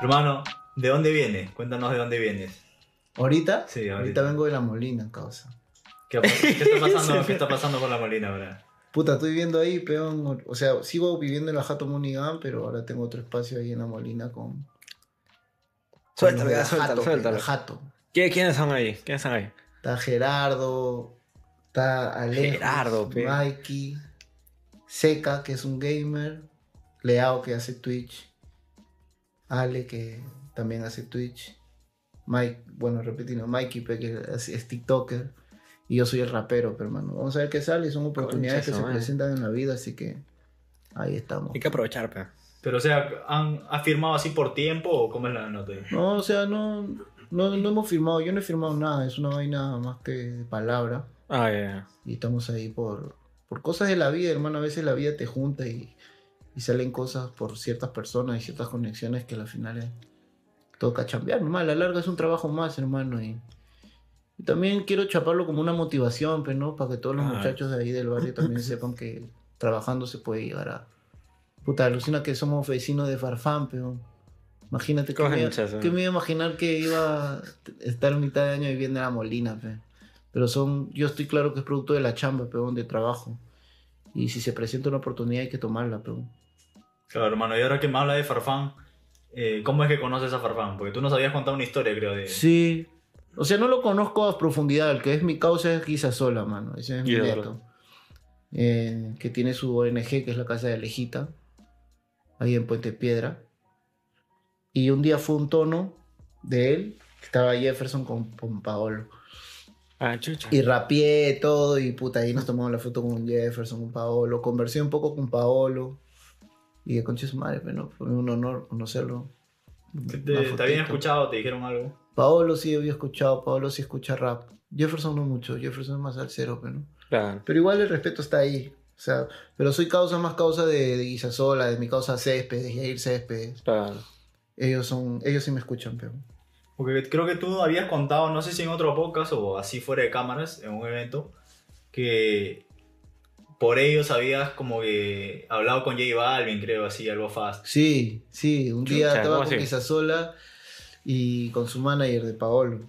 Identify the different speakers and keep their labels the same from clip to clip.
Speaker 1: Hermano, ¿de dónde vienes? Cuéntanos de dónde vienes.
Speaker 2: ¿Ahorita?
Speaker 1: Sí, ahorita.
Speaker 2: ahorita. vengo de la Molina, causa.
Speaker 1: ¿Qué, qué está pasando, ¿Qué está pasando con la Molina ahora?
Speaker 2: Puta, estoy viviendo ahí, peón. O sea, sigo viviendo en la Jato Munigan, pero ahora tengo otro espacio ahí en la Molina con.
Speaker 3: Suéltalo,
Speaker 2: con
Speaker 3: suéltalo, suéltalo.
Speaker 2: Jato.
Speaker 3: ¿Qué- ¿Quiénes son ahí? ¿Quiénes son ahí?
Speaker 2: Está Gerardo, está Alejo,
Speaker 3: Gerardo, pe.
Speaker 2: Mikey, Seca, que es un gamer, Leao, que hace Twitch, Ale, que también hace Twitch, Mike, bueno, repetiendo, Mikey, pe, que es, es TikToker, y yo soy el rapero, pero hermano. Vamos a ver qué sale, son oportunidades
Speaker 3: Concha
Speaker 2: que se presentan en la vida, así que ahí estamos.
Speaker 3: Hay que aprovechar, pe.
Speaker 1: Pero, o sea, ¿han, ¿has firmado así por tiempo o cómo es la nota?
Speaker 2: No, o sea, no, no, no hemos firmado, yo no he firmado nada, es una vaina más que de palabra.
Speaker 3: Ah, ya, ya.
Speaker 2: Y estamos ahí por, por cosas de la vida, hermano. A veces la vida te junta y, y salen cosas por ciertas personas y ciertas conexiones que al final es- toca chambear. Nomás, a la larga es un trabajo más, hermano. Y, y también quiero chaparlo como una motivación, pues, ¿no? Para que todos los
Speaker 3: Claro.
Speaker 2: muchachos de ahí del barrio también sepan que trabajando se puede llegar a... Puta, alucina que somos vecinos de Farfán, pero... Imagínate que me, iba-
Speaker 3: Concha, sí.
Speaker 2: que me iba a imaginar que iba a estar mitad de año viviendo en la Molina, pe. Pero son, yo estoy claro que es producto de la chamba, peón, de trabajo. Y si se presenta una oportunidad hay que tomarla, peón.
Speaker 1: Claro, hermano, y ahora que me habla de Farfán, eh, ¿cómo es que conoces a Farfán? Porque tú nos habías contado una historia, creo, de...
Speaker 2: Sí. O sea, no lo conozco a profundidad. El que es mi causa es Guisa Sola, mano. Ese es mi neto. Eh, que tiene su ONG, que es la Casa de Lejita. Ahí en Puente Piedra. Y un día fue un tono de él. que Estaba Jefferson con, con Paolo.
Speaker 3: Ah, chucha.
Speaker 2: Y rapié todo y puta, ahí nos tomamos la foto con Jefferson, con Paolo. Conversé un poco con Paolo. Y de concha su madre, pero fue un honor conocerlo.
Speaker 1: ¿Te, te habían escuchado? ¿Te dijeron algo?
Speaker 2: Paolo sí había escuchado, Paolo sí escucha rap. Jefferson no mucho, Jefferson es más al cero, pero no.
Speaker 3: Claro.
Speaker 2: Pero igual el respeto está ahí. O sea, pero soy causa más causa de, de Guisasola, de mi causa Céspedes, de Jair Céspedes.
Speaker 3: Claro.
Speaker 2: Ellos son, ellos sí me escuchan, pero.
Speaker 1: Porque creo que tú habías contado, no sé si en otro podcast o así fuera de cámaras, en un evento, que por ellos habías como que hablado con J Balvin, creo, así, algo fast.
Speaker 2: Sí, sí, un día
Speaker 3: Chucha,
Speaker 2: estaba
Speaker 3: ¿cómo
Speaker 2: con
Speaker 3: así?
Speaker 2: Guisasola y con su manager de Paolo.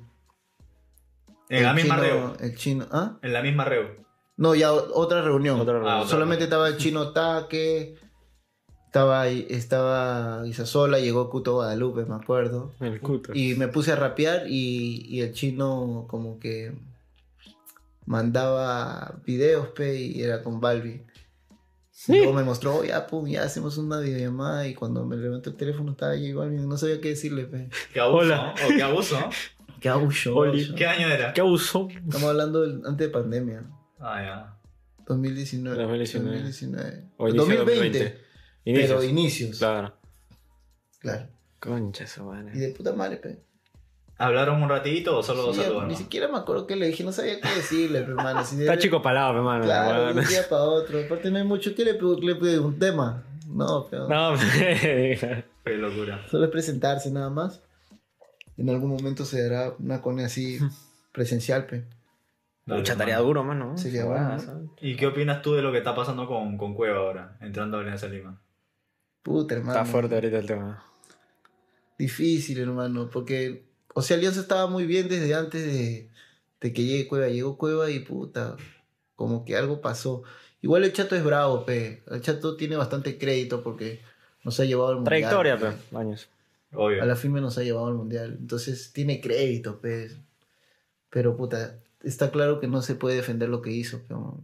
Speaker 1: En la misma
Speaker 2: chino-
Speaker 1: reo.
Speaker 2: El chino, ¿ah?
Speaker 1: En la misma reo.
Speaker 2: No, ya otra reunión.
Speaker 3: Otra reunión.
Speaker 1: Ah, otra
Speaker 2: Solamente
Speaker 1: reunión.
Speaker 2: estaba el chino Taque, estaba, estaba Guisasola, llegó Cuto Guadalupe, me acuerdo.
Speaker 3: El cuto.
Speaker 2: Y me puse a rapear y, y el chino como que mandaba videos, pe, y era con Balbi. Y Luego me mostró, "Oh, ya, pum, ya hacemos una videollamada y cuando me levanté el teléfono estaba J Balvin, no sabía qué decirle, pe.
Speaker 1: Qué abuso,
Speaker 3: Hola.
Speaker 1: ¿no? O qué abuso, ¿no?
Speaker 2: Qué abuso. Abuso.
Speaker 1: ¿Qué año era?
Speaker 3: ¿Qué abusó?
Speaker 2: Estamos hablando del- antes de pandemia.
Speaker 1: Ah, ya.
Speaker 2: 2019.
Speaker 3: 2019.
Speaker 2: 2019.
Speaker 3: O inicio de
Speaker 2: 2020.
Speaker 3: 2020. Inicios.
Speaker 2: Pero inicios. Claro.
Speaker 3: Claro. Concha su madre.
Speaker 2: Y de puta madre, pe.
Speaker 1: ¿Hablaron un ratito o solo
Speaker 2: Sí,
Speaker 1: saludaron?
Speaker 2: ni siquiera me acuerdo qué le dije, no sabía qué decirle, hermano. Si
Speaker 3: Está
Speaker 2: de-
Speaker 3: chico palado, hermano.
Speaker 2: Claro, de un día para otro. Aparte no hay mucho. ¿Qué le pido? Le un tema. No, pero
Speaker 3: No,
Speaker 1: Qué locura.
Speaker 2: solo es presentarse nada más. En algún momento se dará una cone así presencial, pe.
Speaker 3: Mucha tarea duro, mano.
Speaker 2: Sería bueno.
Speaker 1: ¿Y qué opinas tú de lo que está pasando con, con Cueva ahora, entrando a Alianza Lima?
Speaker 2: Puta, hermano.
Speaker 3: Está fuerte ahorita el tema.
Speaker 2: Difícil, hermano, porque, o sea, Alianza estaba muy bien desde antes de, de que llegue Cueva. Llegó Cueva y puta, como que algo pasó. Igual el Chato es bravo, pe. El Chato tiene bastante crédito porque nos ha llevado al mundial.
Speaker 3: Trayectoria,
Speaker 2: pe.
Speaker 3: pe. Años.
Speaker 1: Obvio.
Speaker 2: A la firme nos ha llevado al mundial. Entonces tiene crédito, pe. Pero puta, está claro que no se puede defender lo que hizo, pero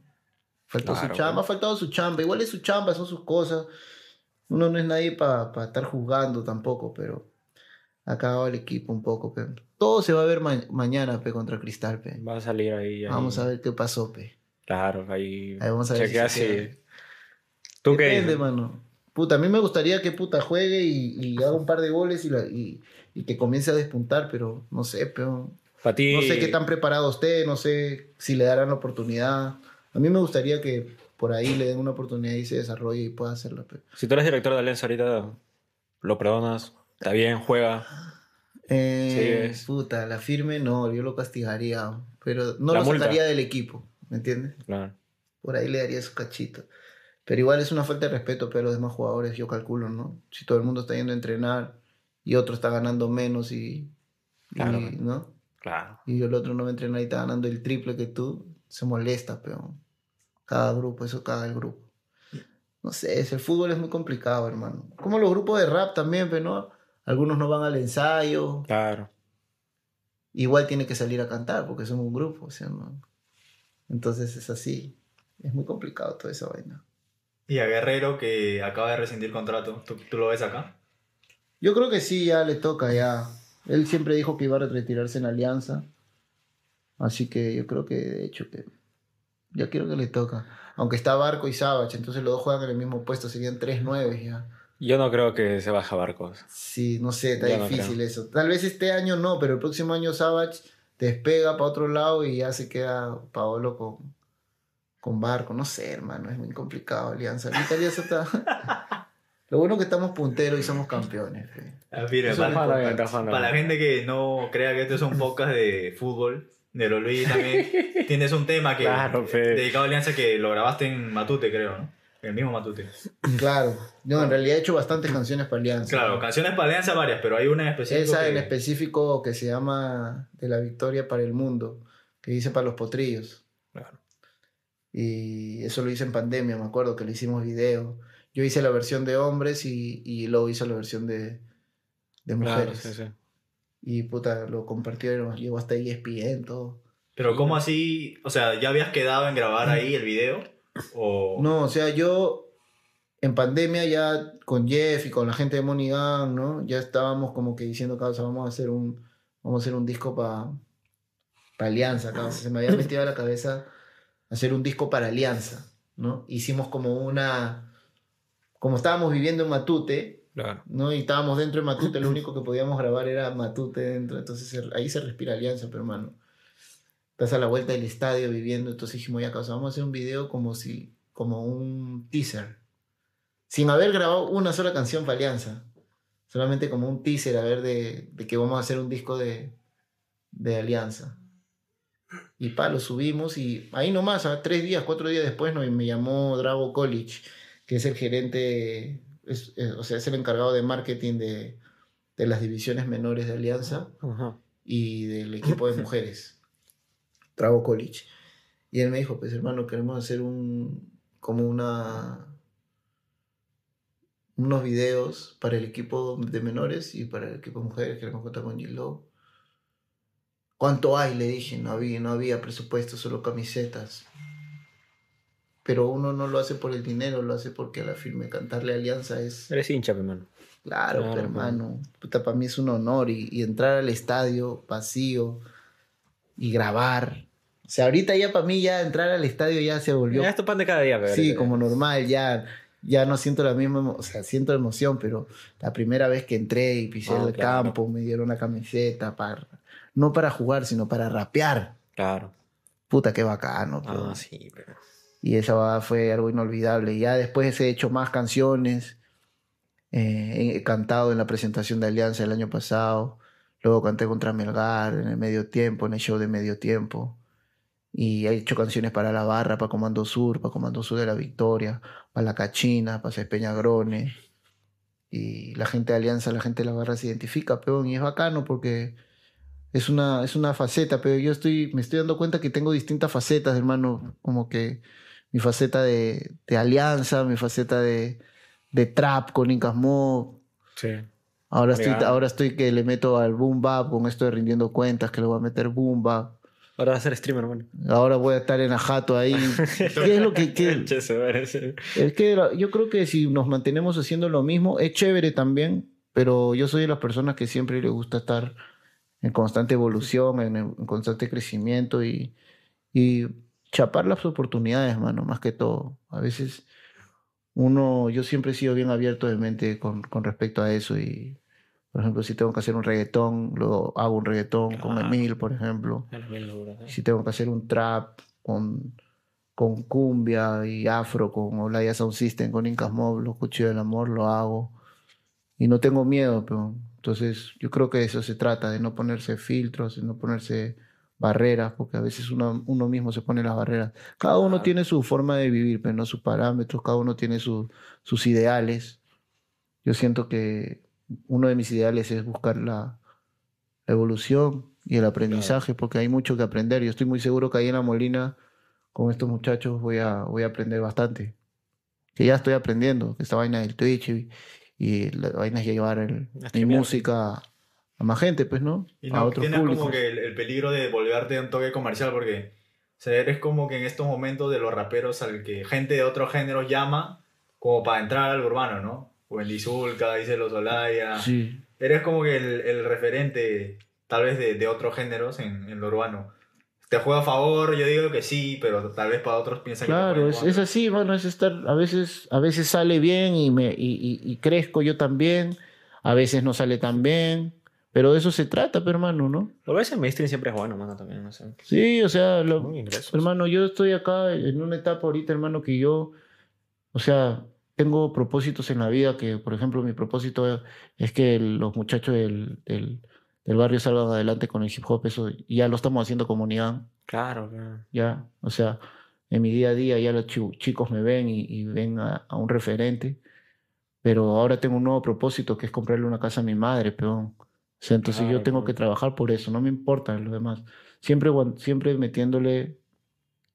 Speaker 2: faltó
Speaker 3: Claro,
Speaker 2: su chamba,
Speaker 3: pe.
Speaker 2: ha faltado su chamba. Igual es su chamba, son sus cosas. Uno no es nadie para estar juzgando tampoco, pero ha cagado el equipo un poco, pe. Todo se va a ver ma- mañana, pe, contra Cristal, pe.
Speaker 3: Va a salir ahí. ahí.
Speaker 2: Vamos a ver qué pasó, pe.
Speaker 3: Claro, ahí.
Speaker 2: Ahí vamos a ver si
Speaker 3: Chequea
Speaker 2: se
Speaker 3: si. ¿Tú qué
Speaker 2: Depende, mano. Puta, a mí me gustaría que puta juegue y, y haga un par de goles y, la- y- y que comience a despuntar, pero no sé, pero
Speaker 3: Para ti.
Speaker 2: no sé qué tan preparado esté, no sé si le darán la oportunidad. A mí me gustaría que por ahí le den una oportunidad y se desarrolle y pueda hacerla. pero-
Speaker 3: Si tú eres director de Alianza ahorita, lo perdonas. Está bien, juega.
Speaker 2: Eh,
Speaker 3: Sí,
Speaker 2: puta, la firme no, yo lo castigaría, pero no
Speaker 3: La
Speaker 2: lo
Speaker 3: multa.
Speaker 2: sacaría del equipo, ¿me entiendes?
Speaker 3: Claro.
Speaker 2: Por ahí le daría su cachito. Pero igual es una falta de respeto pero a los demás jugadores, yo calculo, ¿no? Si todo el mundo está yendo a entrenar y otro está ganando menos y,
Speaker 3: Claro,
Speaker 2: y. ¿no?
Speaker 3: Claro.
Speaker 2: y el otro no va a entrenar y está ganando el triple que tú, se molesta, pero cada grupo, eso caga el grupo. No sé, el fútbol es muy complicado, hermano. Como los grupos de rap también, pero no, algunos no van al ensayo,
Speaker 3: Claro.
Speaker 2: igual tiene que salir a cantar porque son un grupo, o sea, ¿no? Entonces es así, es muy complicado toda esa vaina.
Speaker 1: Y a Guerrero que acaba de rescindir contrato, ¿tú, tú lo ves acá?
Speaker 2: Yo creo que sí, ya le toca, ya. Él siempre dijo que iba a retirarse en Alianza. Así que yo creo que, de hecho, que ya quiero que le toca. Aunque está Barco y Savage, entonces los dos juegan en el mismo puesto, serían 3-9 ya.
Speaker 3: Yo no creo que se baja Barcos.
Speaker 2: Sí, no sé, está difícil eso. Tal vez este año no, pero el próximo año Savage despega para otro lado y ya se queda Paolo con, con Barco. No sé, hermano, es muy complicado Alianza. Ahorita Alianza está... Lo bueno es que estamos punteros y somos campeones.
Speaker 1: Ah, mira, para, la gente que no crea que esto es un podcast de fútbol, de lo Luis también, tienes un tema que
Speaker 3: Claro,
Speaker 1: dedicado a Alianza que lo grabaste en Matute, creo, ¿no? El mismo Matute.
Speaker 2: Claro. No, en realidad he hecho bastantes canciones para Alianza.
Speaker 1: Claro, canciones para Alianza varias, pero hay una en específico.
Speaker 2: Esa
Speaker 1: que-
Speaker 2: en específico que se llama De la victoria para el mundo, que dice para los potrillos.
Speaker 3: Claro.
Speaker 2: Y eso lo hice en pandemia, me acuerdo que le hicimos video. Yo hice la versión de hombres y, y luego hice la versión de, de
Speaker 3: Claro,
Speaker 2: mujeres.
Speaker 3: sí, sí.
Speaker 2: Y puta, lo compartieron, llegó hasta ESPN, todo.
Speaker 1: Pero ¿cómo así? O sea, ¿ya habías quedado en grabar ahí el video? O...
Speaker 2: No, o sea, yo en pandemia ya con Jeff y con la gente de Money Gang, ¿no? Ya estábamos como que diciendo, causa, vamos a hacer un, vamos a hacer un disco para Alianza, causa. Se me había metido a la cabeza hacer un disco para Alianza, ¿no? Hicimos como una, como estábamos viviendo en Matute,
Speaker 3: Claro.
Speaker 2: ¿no? Y estábamos dentro de Matute, lo único que podíamos grabar era Matute dentro, entonces ahí se respira Alianza, pero hermano. Estás a la vuelta del estadio viviendo, entonces dijimos, ya causa, vamos a hacer un video como si, como un teaser, sin haber grabado una sola canción para Alianza, solamente como un teaser, a ver, de, de que vamos a hacer un disco de, de Alianza. Y pa, lo subimos y ahí nomás, a tres días, cuatro días después nos, me llamó Drago College, que es el gerente, es- es- o sea, es el encargado de marketing de, de las divisiones menores de Alianza
Speaker 3: Ajá.
Speaker 2: y del equipo de mujeres, Drago College. Y él me dijo, pues hermano, queremos hacer un, como una, unos videos para el equipo de menores y para el equipo de mujeres, queremos contar con G-Low. ¿Cuánto hay? Le dije, no había, no había presupuesto, solo camisetas. Pero uno no lo hace por el dinero, lo hace porque a la firme cantarle Alianza es...
Speaker 3: Eres hincha, pe, mano.
Speaker 2: Claro,
Speaker 3: Claro,
Speaker 2: pero, hermano. Puta, para mí es un honor y, y entrar al estadio vacío y grabar. O sea, ahorita ya para mí ya entrar al estadio ya se volvió
Speaker 3: Ya es tu pan de cada día, pe,
Speaker 2: sí, como normal, ya ya no siento la misma, o sea, siento emoción, pero la primera vez que entré y pisé
Speaker 3: Ah,
Speaker 2: el
Speaker 3: claro.
Speaker 2: campo, me dieron una camiseta para no para jugar, sino para rapear.
Speaker 3: Claro.
Speaker 2: Puta, qué bacano. pero-
Speaker 3: Ah, sí, pero...
Speaker 2: y esa fue algo inolvidable. Ya después he hecho más canciones. eh, he cantado en la presentación de Alianza el año pasado. Luego canté contra Melgar en el medio tiempo, en el show de medio tiempo. Y he hecho canciones para La Barra, para Comando Sur, para Comando Sur de la Victoria, para La Cachina, para Peñagrone. Y la gente de Alianza, la gente de La Barra se identifica, peón, y es bacano porque es una, es una faceta, pero yo estoy, me estoy dando cuenta que tengo distintas facetas, hermano, como que mi faceta de, de alianza, mi faceta de, de trap con Incas Mob.
Speaker 3: Sí.
Speaker 2: Ahora estoy, ahora estoy que le meto al boom bap con esto de rindiendo cuentas, que le voy a meter boom bap.
Speaker 3: Ahora vas a ser streamer, hermano.
Speaker 2: Ahora voy a estar en Ajato ahí. ¿Qué es lo que, qué- es que yo creo que si nos mantenemos haciendo lo mismo, es chévere también, pero yo soy de las personas que siempre le gusta estar en constante evolución, en, en constante crecimiento y, y chapar las oportunidades, mano, más que todo. A veces uno, yo siempre he sido bien abierto de mente con, con respecto a eso y, por ejemplo, si tengo que hacer un reggaetón, lo hago un reggaetón con
Speaker 3: Claro.
Speaker 2: Emil, por ejemplo
Speaker 3: ¿eh?
Speaker 2: si tengo que hacer un trap con, con cumbia y afro, con Olaya Sound System, con Incas Mob, los Cuchillos del Amor, lo hago. Y no tengo miedo, pero entonces yo creo que de eso se trata, de no ponerse filtros, de no ponerse barreras, porque a veces uno, uno mismo se pone las barreras. Cada uno
Speaker 3: Claro.
Speaker 2: tiene su forma de vivir, pero no sus parámetros, cada uno tiene su- sus ideales. Yo siento que uno de mis ideales es buscar la, la evolución y el aprendizaje, porque hay mucho que aprender. Yo estoy muy seguro que ahí en la Molina, con estos muchachos, voy a, voy a aprender bastante. Que ya estoy aprendiendo, esta vaina del Twitch y, y la vaina es llevar el- mi música a más gente, pues, ¿no?
Speaker 1: Y
Speaker 2: a
Speaker 1: no
Speaker 2: otros
Speaker 1: tienes
Speaker 2: públicos.
Speaker 1: como que el, el peligro de volverte un toque comercial porque o sea, eres como que en estos momentos de los raperos al que gente de otros géneros llama como para entrar al urbano, ¿no? Wendy Zulka, dice Los Olaya.
Speaker 2: Sí.
Speaker 1: Eres como que el, el referente tal vez de, de otros géneros en, en lo urbano. ¿Te juega a favor? Yo digo que sí, pero tal vez para otros piensan que
Speaker 2: Claro,
Speaker 1: juega en
Speaker 2: es, es así, mano, es estar, a veces, a veces sale bien y me, y, y- y crezco yo también, a veces no sale tan bien, pero de eso se trata, pero hermano, ¿no?
Speaker 3: Lo en mainstream siempre es bueno, mano, también, no sé.
Speaker 2: Sí, o sea, lo- hermano, yo estoy acá en una etapa ahorita, hermano, que yo, o sea, tengo propósitos en la vida que, por ejemplo, mi propósito es que los muchachos del, del, del barrio salgan adelante con el hip hop, eso ya lo estamos haciendo comunidad.
Speaker 3: Claro, claro.
Speaker 2: ya, o sea, en mi día a día ya los chi- chicos me ven y, y ven a, a un referente, pero ahora tengo un nuevo propósito que es comprarle una casa a mi madre, peón. O sea, entonces yo
Speaker 3: Claro,
Speaker 2: tengo
Speaker 3: claro.
Speaker 2: que trabajar por eso, no me importa lo demás. Siempre, siempre metiéndole,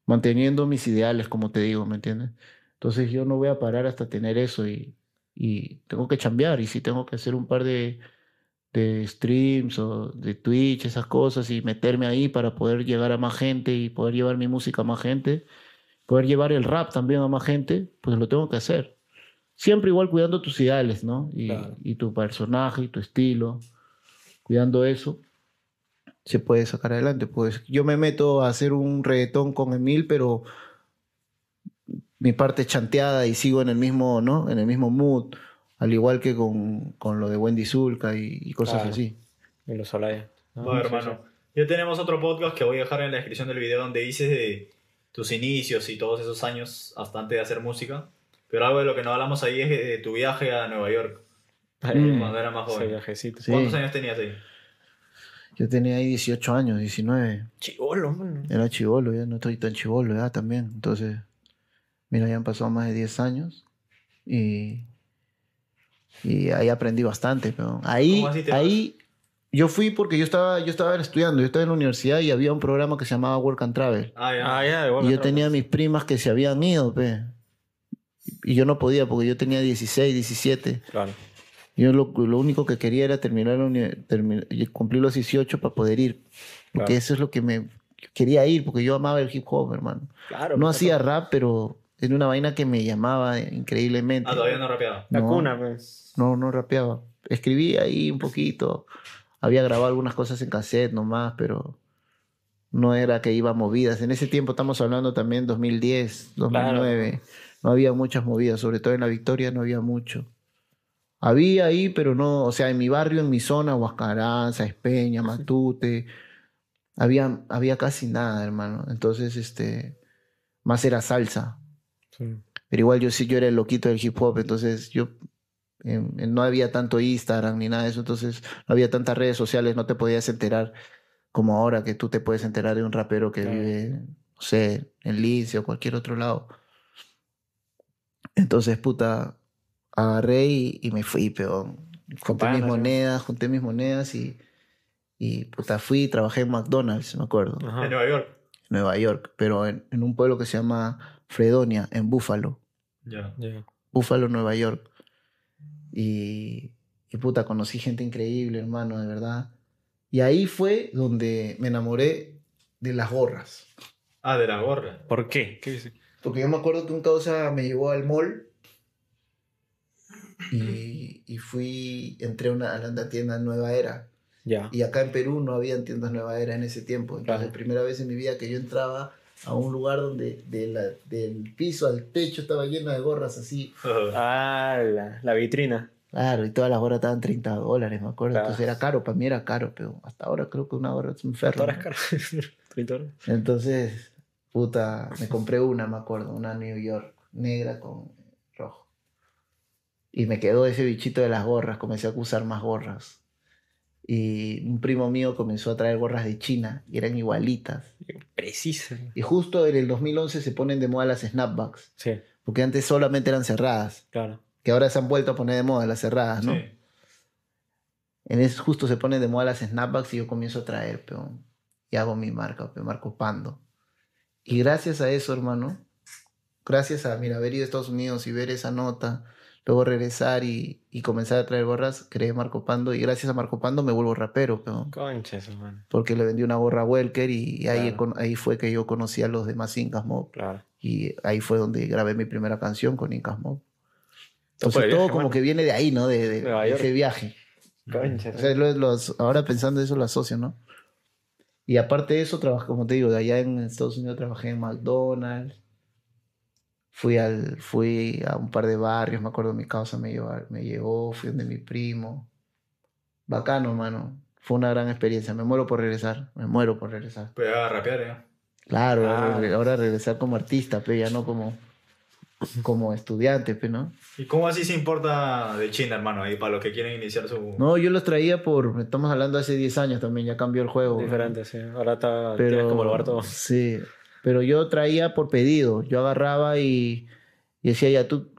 Speaker 2: manteniendo mis ideales, como te digo, ¿me entiendes? Entonces yo no voy a parar hasta tener eso y, y tengo que chambear y si tengo que hacer un par de, de streams o de Twitch, esas cosas, y meterme ahí para poder llegar a más gente y poder llevar mi música a más gente, poder llevar el rap también a más gente, pues lo tengo que hacer. Siempre igual cuidando tus ideales, ¿no? Y,
Speaker 3: Claro.
Speaker 2: y tu personaje y tu estilo, cuidando eso, se puede sacar adelante. Pues yo me meto a hacer un reggaetón con Emil, pero mi parte es chanteada y sigo en el mismo, ¿no? En el mismo mood, al igual que con, con lo de Wendy Zulka y, y cosas
Speaker 3: Claro.
Speaker 2: así.
Speaker 3: Y los Olaya. ¿no?
Speaker 1: Hermano, ya tenemos otro podcast que voy a dejar en la descripción del video donde dices de tus inicios y todos esos años hasta antes de hacer música. Pero algo de lo que no hablamos ahí es de tu viaje a Nueva York.
Speaker 2: Mm.
Speaker 1: cuando era más joven.
Speaker 3: viajecito.
Speaker 2: Sí.
Speaker 1: ¿Cuántos años tenías ahí?
Speaker 2: Yo tenía ahí 18 años, 19.
Speaker 3: Chivolo, mano.
Speaker 2: Era chivolo, ya no estoy tan chivolo ya también. Entonces, mira, ya han pasado más de 10 años y, y ahí aprendí bastante. Pero ahí, ahí yo fui porque yo estaba, yo estaba estudiando, yo estaba en la universidad y había un programa que se llamaba Work and Travel.
Speaker 1: Ah, ya.
Speaker 3: Ah, ya,
Speaker 2: Y yo tenía mis primas que se habían ido, pe. Y yo no podía porque yo tenía 16, 17.
Speaker 3: Claro.
Speaker 2: Yo lo, lo único que quería era terminar, la uni- termi- y cumplir los 18 para poder ir. Porque
Speaker 3: Claro.
Speaker 2: eso es lo que me quería ir, porque yo amaba el hip hop, hermano.
Speaker 3: Claro.
Speaker 2: No hacía rap, pero era una vaina que me llamaba increíblemente.
Speaker 1: Ah, todavía no rapeaba.
Speaker 3: La cuna, pues.
Speaker 2: No, no rapeaba. Escribía ahí un poquito. Había grabado algunas cosas en cassette nomás, pero no era que iba a movidas. En ese tiempo estamos hablando también 2010, 2009. No había muchas movidas, sobre todo en la Victoria no había mucho. Había ahí, pero no, o sea, en mi barrio, en mi zona, Huascaranza, Espeña, Matute, había, había casi nada, hermano. Entonces, este, más era salsa.
Speaker 3: Sí.
Speaker 2: Pero igual yo sí, yo era el loquito del hip hop, entonces yo em, em, no había tanto Instagram ni nada de eso, entonces no había tantas redes sociales, no te podías enterar como ahora que tú te puedes enterar de un rapero que
Speaker 3: Claro.
Speaker 2: vive, no sé, en Lince o cualquier otro lado. Entonces, puta, agarré y, y me fui, peón. Junté mis monedas, junté mis monedas y, y puta, fui y trabajé en McDonald's, me acuerdo,
Speaker 3: Ajá.
Speaker 1: En Nueva York.
Speaker 2: en Nueva York, pero en, en un pueblo que se llama Fredonia, en Buffalo.
Speaker 1: Ya.
Speaker 3: Ya.
Speaker 2: Buffalo, Nueva York. Y, y puta, conocí gente increíble, hermano, de verdad. Y ahí fue donde me enamoré de las gorras.
Speaker 1: Ah, de la gorra.
Speaker 3: ¿Por qué? ¿Qué dice?
Speaker 2: Porque yo me acuerdo que un causa me llevó al mall y, y fui, entré a, una, a la tienda Nueva Era.
Speaker 3: Ya.
Speaker 2: Y acá en Perú no habían tiendas Nueva Era en ese tiempo. Entonces,
Speaker 3: Claro.
Speaker 2: primera vez en mi vida que yo entraba a un lugar donde de la- del piso al techo estaba lleno de gorras así.
Speaker 3: Ah, la, la vitrina.
Speaker 2: Claro, y todas las gorras estaban 30 dólares, me acuerdo.
Speaker 3: Claro.
Speaker 2: Entonces era caro, para mí era caro, pero hasta ahora creo que una gorra es un ferro.
Speaker 3: Ahora es
Speaker 2: ¿no?
Speaker 3: caro. 30 dólares.
Speaker 2: Entonces, puta, me compré una, me acuerdo, una New York, negra con rojo. Y me quedó ese bichito de las gorras, comencé a usar más gorras. Y un primo mío comenzó a traer gorras de China y eran igualitas.
Speaker 3: Precisa.
Speaker 2: Y justo en el 2011 se ponen de moda las snapbacks,
Speaker 3: Sí,
Speaker 2: porque antes solamente eran cerradas,
Speaker 3: claro.
Speaker 2: que ahora se han vuelto a poner de moda las cerradas, ¿no?
Speaker 1: Sí.
Speaker 2: En ese justo se ponen de moda las snapbacks y yo comienzo a traer, peón. Y hago mi marca, peón, Marco Pando. Y gracias a eso, hermano, gracias a, mira, haber ido a Estados Unidos y ver esa nota, luego regresar y, y comenzar a traer gorras, creé Marco Pando y gracias a Marco Pando me vuelvo rapero.
Speaker 3: Conches, man.
Speaker 2: Porque le vendí una gorra a Welker y, ahí, ahí fue que yo conocí a los demás Incas Mob.
Speaker 3: Claro.
Speaker 2: Y ahí fue donde grabé mi primera canción con Incas Mob. Entonces todo
Speaker 3: viaje,
Speaker 2: como que viene de ahí, ¿no? De, ese viaje.
Speaker 3: Conches.
Speaker 2: O sea, lo- los- ahora pensando eso lo asocio, ¿no? Y aparte de eso, trabajé, como te digo, de allá en Estados Unidos trabajé en McDonald's. Fui, al, fui a un par de barrios, me acuerdo mi causa me llevó, me llevó, fui donde mi primo. Bacano, mano. Fue una gran experiencia. Me muero por regresar. Me muero por regresar.
Speaker 1: Pues ya a rapear, ya.
Speaker 2: Claro,
Speaker 3: Ah.
Speaker 2: ahora, ahora regresar como artista, pero ya no como, como estudiante, pe, ¿no?
Speaker 1: ¿Y cómo así se importa de China, hermano? Ahí para los que quieren iniciar su.
Speaker 2: No, yo los traía por, estamos hablando hace 10 años también, ya cambió el juego.
Speaker 3: Diferente, sí. Ahora está
Speaker 2: Pero,
Speaker 3: tienes como lugar todo.
Speaker 2: Sí, pero yo traía por pedido. Yo agarraba y, y decía, ya tú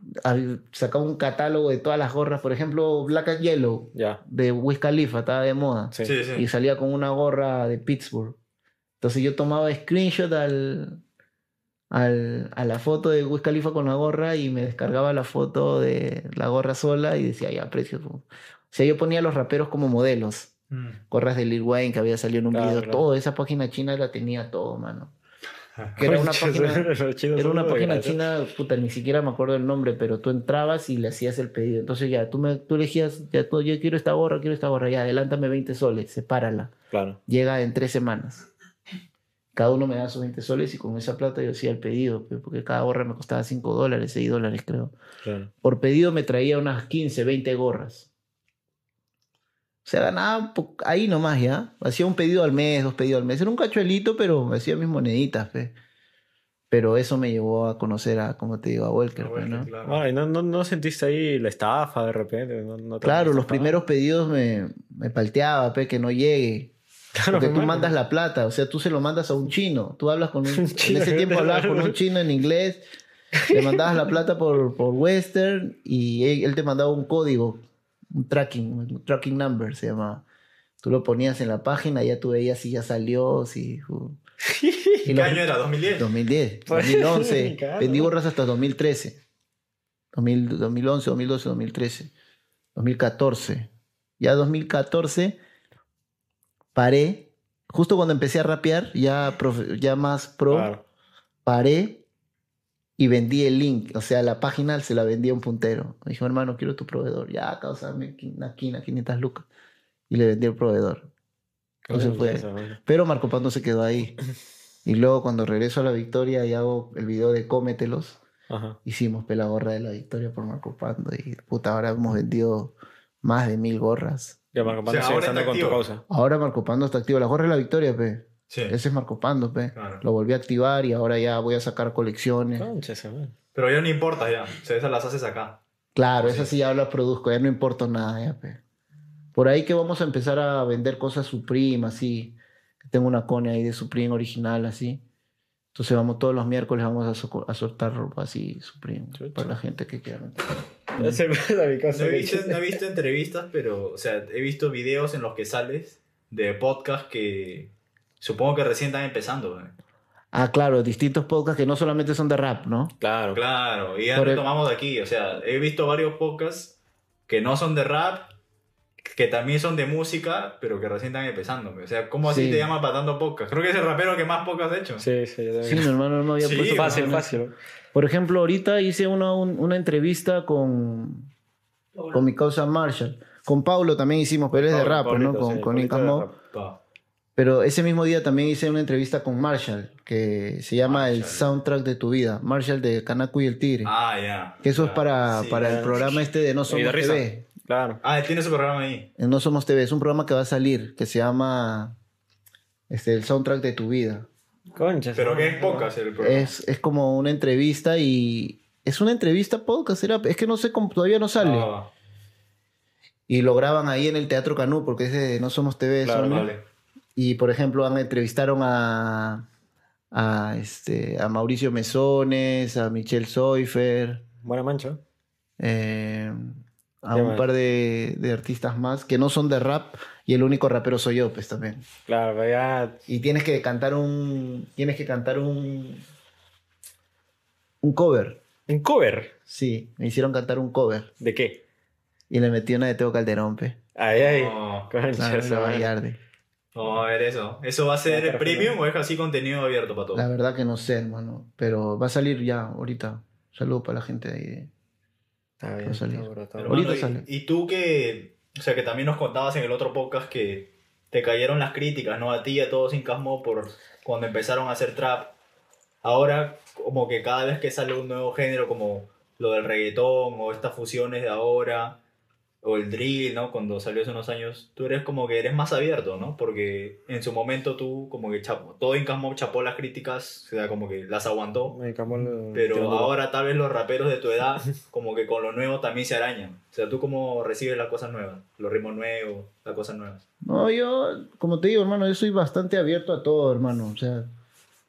Speaker 2: sacaba un catálogo de todas las gorras. Por ejemplo, Black and Yellow
Speaker 3: Ya.
Speaker 2: de Wiz Khalifa, estaba de moda.
Speaker 3: Sí.
Speaker 1: Sí, sí.
Speaker 2: Y salía con una gorra de Pittsburgh. Entonces yo tomaba screenshot al, al, a la foto de Wiz Khalifa con la gorra y me descargaba la foto de la gorra sola y decía, ya, precios. O sea, yo ponía a los raperos como modelos
Speaker 1: Mm.
Speaker 2: gorras de Lil Wayne que había salido en un
Speaker 3: Claro,
Speaker 2: video,
Speaker 3: claro.
Speaker 2: todo, esa página china la tenía todo, mano. Que era una página, era una página china, puta, ni siquiera me acuerdo el nombre, pero tú entrabas y le hacías el pedido. Entonces ya, tú, me, tú elegías, ya tú, yo quiero esta gorra, quiero esta gorra, ya, adelántame 20 soles, sepárala.
Speaker 3: Claro.
Speaker 2: Llega en tres semanas. Cada uno me da sus 20 soles y con esa plata yo hacía el pedido, pe, porque cada gorra me costaba 5 dólares, 6 dólares creo.
Speaker 3: Claro.
Speaker 2: Por pedido me traía unas 15, 20 gorras. O sea, ganaba ahí nomás ya. Hacía un pedido al mes, dos pedidos al mes. Era un cachuelito, pero me hacía mis moneditas, pe. Pero eso me llevó a conocer a, como te digo, a Welker, pe,
Speaker 1: bueno,
Speaker 2: ¿no?
Speaker 1: claro.
Speaker 3: Ay, ¿no, no, no sentiste ahí la estafa de repente? ¿No,
Speaker 2: Claro, los primeros pedidos me, me palteaba, pe, que no llegue.
Speaker 3: Claro,
Speaker 2: Porque tú mandas la plata, o sea, tú se lo mandas a un chino. Tú hablas con un...
Speaker 3: Un chino,
Speaker 2: en ese tiempo hablabas con un chino en inglés, le mandabas la plata por, por Western y él, él te mandaba un código, un tracking, un tracking number se llamaba. Tú lo ponías en la página ya tú veías si ya salió, si... uh.
Speaker 1: ¿Qué
Speaker 2: los-
Speaker 1: año era? ¿2010?
Speaker 2: 2010,
Speaker 3: Pues,
Speaker 2: 2011.
Speaker 3: claro.
Speaker 2: Vendí gorras hasta 2013. 2000 2011, 2012, 2013. 2014. Ya 2014 paré. Justo cuando empecé a rapear, ya, profe- ya más pro,
Speaker 3: Claro.
Speaker 2: paré y vendí el link. O sea, la página se la vendí a un puntero. Me dijo, hermano, quiero tu proveedor. Ya, causame una quina, 500 lucas. Y le vendí al proveedor. Entonces fue.
Speaker 3: Eso.
Speaker 2: Pero Marco Pando se quedó ahí. Y luego cuando regreso a la victoria y hago el video de Cómetelos,
Speaker 3: Ajá.
Speaker 2: hicimos pe, la gorra de la victoria por Marco Pando. Y puta, ahora hemos vendido más de mil gorras.
Speaker 3: Ya Marco Pando
Speaker 1: O sea,
Speaker 3: sigue
Speaker 1: ahora
Speaker 3: estando
Speaker 1: está
Speaker 3: con tu causa.
Speaker 2: Ahora Marco Pando está activo. La gorra de la victoria, pe.
Speaker 1: Sí.
Speaker 2: Ese es Marco Pando, pe.
Speaker 1: Claro.
Speaker 2: Lo volví a activar y ahora ya voy a sacar colecciones.
Speaker 1: Pero ya no importa ya. O sea, esas las haces acá.
Speaker 2: Claro, esas sí ya las produzco, ya no importa nada, ya, pe. Por ahí que vamos a empezar a vender cosas Supreme, así. Tengo una cone ahí de Supreme original, así. Entonces vamos todos los miércoles vamos a, a soltar ropa así Supreme
Speaker 3: Chucha.
Speaker 2: para la gente que quiera.
Speaker 3: Ese es mi casa.
Speaker 1: No he, visto, no he visto entrevistas, pero, o sea, he visto videos en los que sales de podcast que supongo que recién están empezando. ¿eh?
Speaker 2: Ah, claro, distintos podcasts que no solamente son de rap, ¿no?
Speaker 3: Claro.
Speaker 1: Claro, y ya
Speaker 2: Por el-
Speaker 1: retomamos de aquí. O sea, he visto varios podcasts que no son de rap, que también son de música, pero que recién están empezando. O sea, ¿cómo así
Speaker 2: Sí.
Speaker 1: te llamas para tanto podcast? Creo que es el rapero que más podcast ha hecho.
Speaker 3: Sí, sí, yo también.
Speaker 2: Sí, mi hermano no había
Speaker 1: Sí,
Speaker 2: puesto
Speaker 3: Fácil, fácil.
Speaker 2: Por ejemplo, ahorita hice una, un- una entrevista con, con mi causa Marshall. Con Paulo también hicimos, pero es de rap, ¿no? Con,
Speaker 3: sí,
Speaker 2: con
Speaker 3: Paulito
Speaker 2: Pero ese mismo día también hice una entrevista con Marshall, que se llama El. Soundtrack de tu vida. Marshall de Canacu y el Tigre.
Speaker 1: Ah, ya.
Speaker 2: que eso es para,
Speaker 1: Sí,
Speaker 2: para el programa este de No
Speaker 3: Y
Speaker 2: Somos
Speaker 3: de.
Speaker 2: TV.
Speaker 3: Claro.
Speaker 1: Ah, tiene su programa ahí.
Speaker 2: En No Somos TV. Es un programa que va a salir, que se llama este, El Soundtrack de tu vida.
Speaker 3: Conchas.
Speaker 1: Pero que es podcast el programa.
Speaker 2: Es, es como una entrevista y... Es una entrevista podcast, era- es que no sé cómo, todavía no sale.
Speaker 1: Ah,
Speaker 2: Y lo graban ahí en el Teatro Canú, porque es de No Somos TV.
Speaker 3: Claro,
Speaker 1: vale.
Speaker 2: Y por ejemplo, han entrevistaron a, a, este, a Mauricio Mesones, a Michelle Soifer.
Speaker 3: Buena mancha.
Speaker 2: eh, a un par de, de artistas más que no son de rap y el único rapero soy yo, pues también.
Speaker 3: Claro, ya.
Speaker 2: Y tienes que cantar un. Tienes que cantar un. Un cover.
Speaker 3: Un cover.
Speaker 2: Sí, me hicieron cantar un cover.
Speaker 3: ¿De qué?
Speaker 2: Y le metí una de Teo Calderón, pe.
Speaker 3: Ay, ay.
Speaker 1: No,
Speaker 3: Concha
Speaker 2: Claro,
Speaker 1: no, a ver eso. ¿Eso va a ser
Speaker 3: Otra
Speaker 1: premium o es así contenido abierto para todos?
Speaker 2: La verdad que no sé, hermano. Pero va a salir ya, ahorita. Saludos para la gente de ahí. de-
Speaker 3: Está bien,
Speaker 2: Va a salir.
Speaker 3: está bueno, está
Speaker 1: Pero,
Speaker 3: bueno.
Speaker 2: Ahorita
Speaker 1: mano,
Speaker 2: sale.
Speaker 1: y, y tú que, o sea, que también nos contabas en el otro podcast que te cayeron las críticas, ¿no? A ti y a todos sin Casmo por cuando empezaron a hacer trap. Ahora, como que cada vez que sale un nuevo género, como lo del reggaetón o estas fusiones de ahora, o el drill, ¿no? Cuando salió hace unos años, tú eres como que eres más abierto, ¿no? Porque en su momento tú, como que chapo, todo Incasmo chapó las críticas, o sea, como que las aguantó.
Speaker 3: El-
Speaker 1: Pero ahora tal vez los raperos de tu edad, como que con lo nuevo también se arañan. O sea, ¿tú cómo recibes las cosas nuevas? Los ritmos nuevos, las cosas nuevas.
Speaker 2: No, yo, como te digo, hermano, yo soy bastante abierto a todo, hermano. O sea,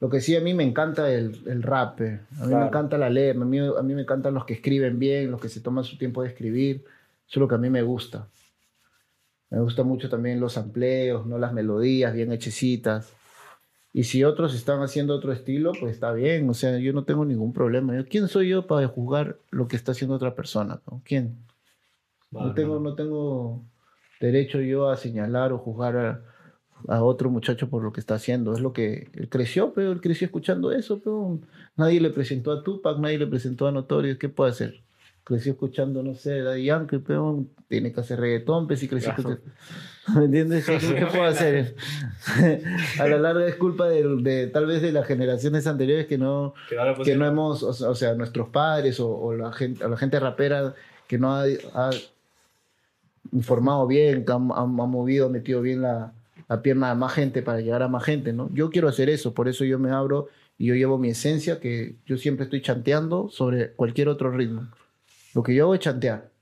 Speaker 2: lo que sí a mí me encanta el, el rap. eh. A mí
Speaker 3: Claro.
Speaker 2: me encanta la letra, a mí, a mí me encantan los que escriben bien, los que se toman su tiempo de escribir. Eso es lo que a mí me gusta. Me gusta mucho también los amplios, ¿no? las melodías bien hechecitas. Y si otros están haciendo otro estilo, pues está bien. O sea, yo no tengo ningún problema. Yo- ¿Quién soy yo para juzgar lo que está haciendo otra persona? no? ¿Quién? No tengo, no tengo derecho yo a señalar o juzgar a, a otro muchacho por lo que está haciendo. Es lo que él creció, pero él creció escuchando eso. Pero nadie le presentó a Tupac, nadie le presentó a Notorious. ¿Qué puede hacer? Creció escuchando, no sé, Daddy Yankee, pero tiene que hacer reggaetón, pues si creció
Speaker 3: Claro.
Speaker 2: escuchando- ¿Me entiendes? ¿Qué, puedo hacer? a la larga es culpa de, de tal vez de las generaciones anteriores que no,
Speaker 1: Que no
Speaker 2: hemos, o sea, o sea, nuestros padres o, o la, gente, o la gente rapera que no ha, ha informado bien, que ha, ha- ha movido, ha metido bien la, la pierna a más gente para llegar a más gente, ¿no? Yo quiero hacer eso, por eso yo me abro y yo llevo mi esencia, que yo siempre estoy chanteando sobre cualquier otro ritmo. Lo que yo hago es chantear.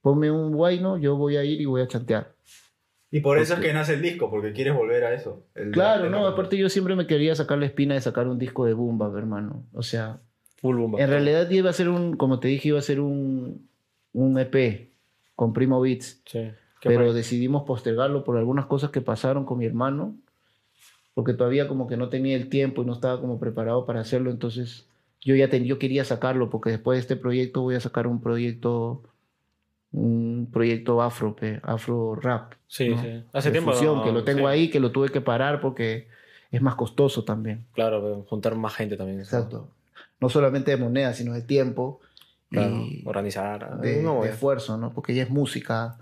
Speaker 2: Ponme un guayno, yo voy a ir y voy a chantear.
Speaker 1: Y por eso es
Speaker 2: Porque-
Speaker 1: que nace el disco, porque quieres volver a eso. El-
Speaker 2: Claro,
Speaker 1: el-
Speaker 2: no, aparte yo siempre me quería sacar la espina de sacar un disco de Boom Bap, hermano. O sea,
Speaker 3: Full.
Speaker 2: En realidad iba a ser un, como te dije, iba a ser un, un EP con Primo Beats,
Speaker 3: Sí. ¿Qué
Speaker 2: pero decidimos postergarlo por algunas cosas que pasaron con mi hermano, porque todavía como que no tenía el tiempo y no estaba como preparado para hacerlo, entonces yo ya ten- yo quería sacarlo porque después de este proyecto voy a sacar un proyecto un proyecto afro, pe, afro rap.
Speaker 3: Sí,
Speaker 2: ¿no?
Speaker 3: sí. Hace
Speaker 2: de
Speaker 3: tiempo.
Speaker 2: fusión,
Speaker 3: no-
Speaker 2: que lo tengo
Speaker 3: sí.
Speaker 2: ahí, que lo tuve que parar porque es más costoso también.
Speaker 3: Claro, pero juntar más gente también.
Speaker 2: Exacto. No solamente de moneda, sino de tiempo.
Speaker 3: Claro,
Speaker 2: y
Speaker 3: organizar.
Speaker 2: de,
Speaker 3: no,
Speaker 2: de
Speaker 3: güey.
Speaker 2: esfuerzo, ¿no? Porque ya es música.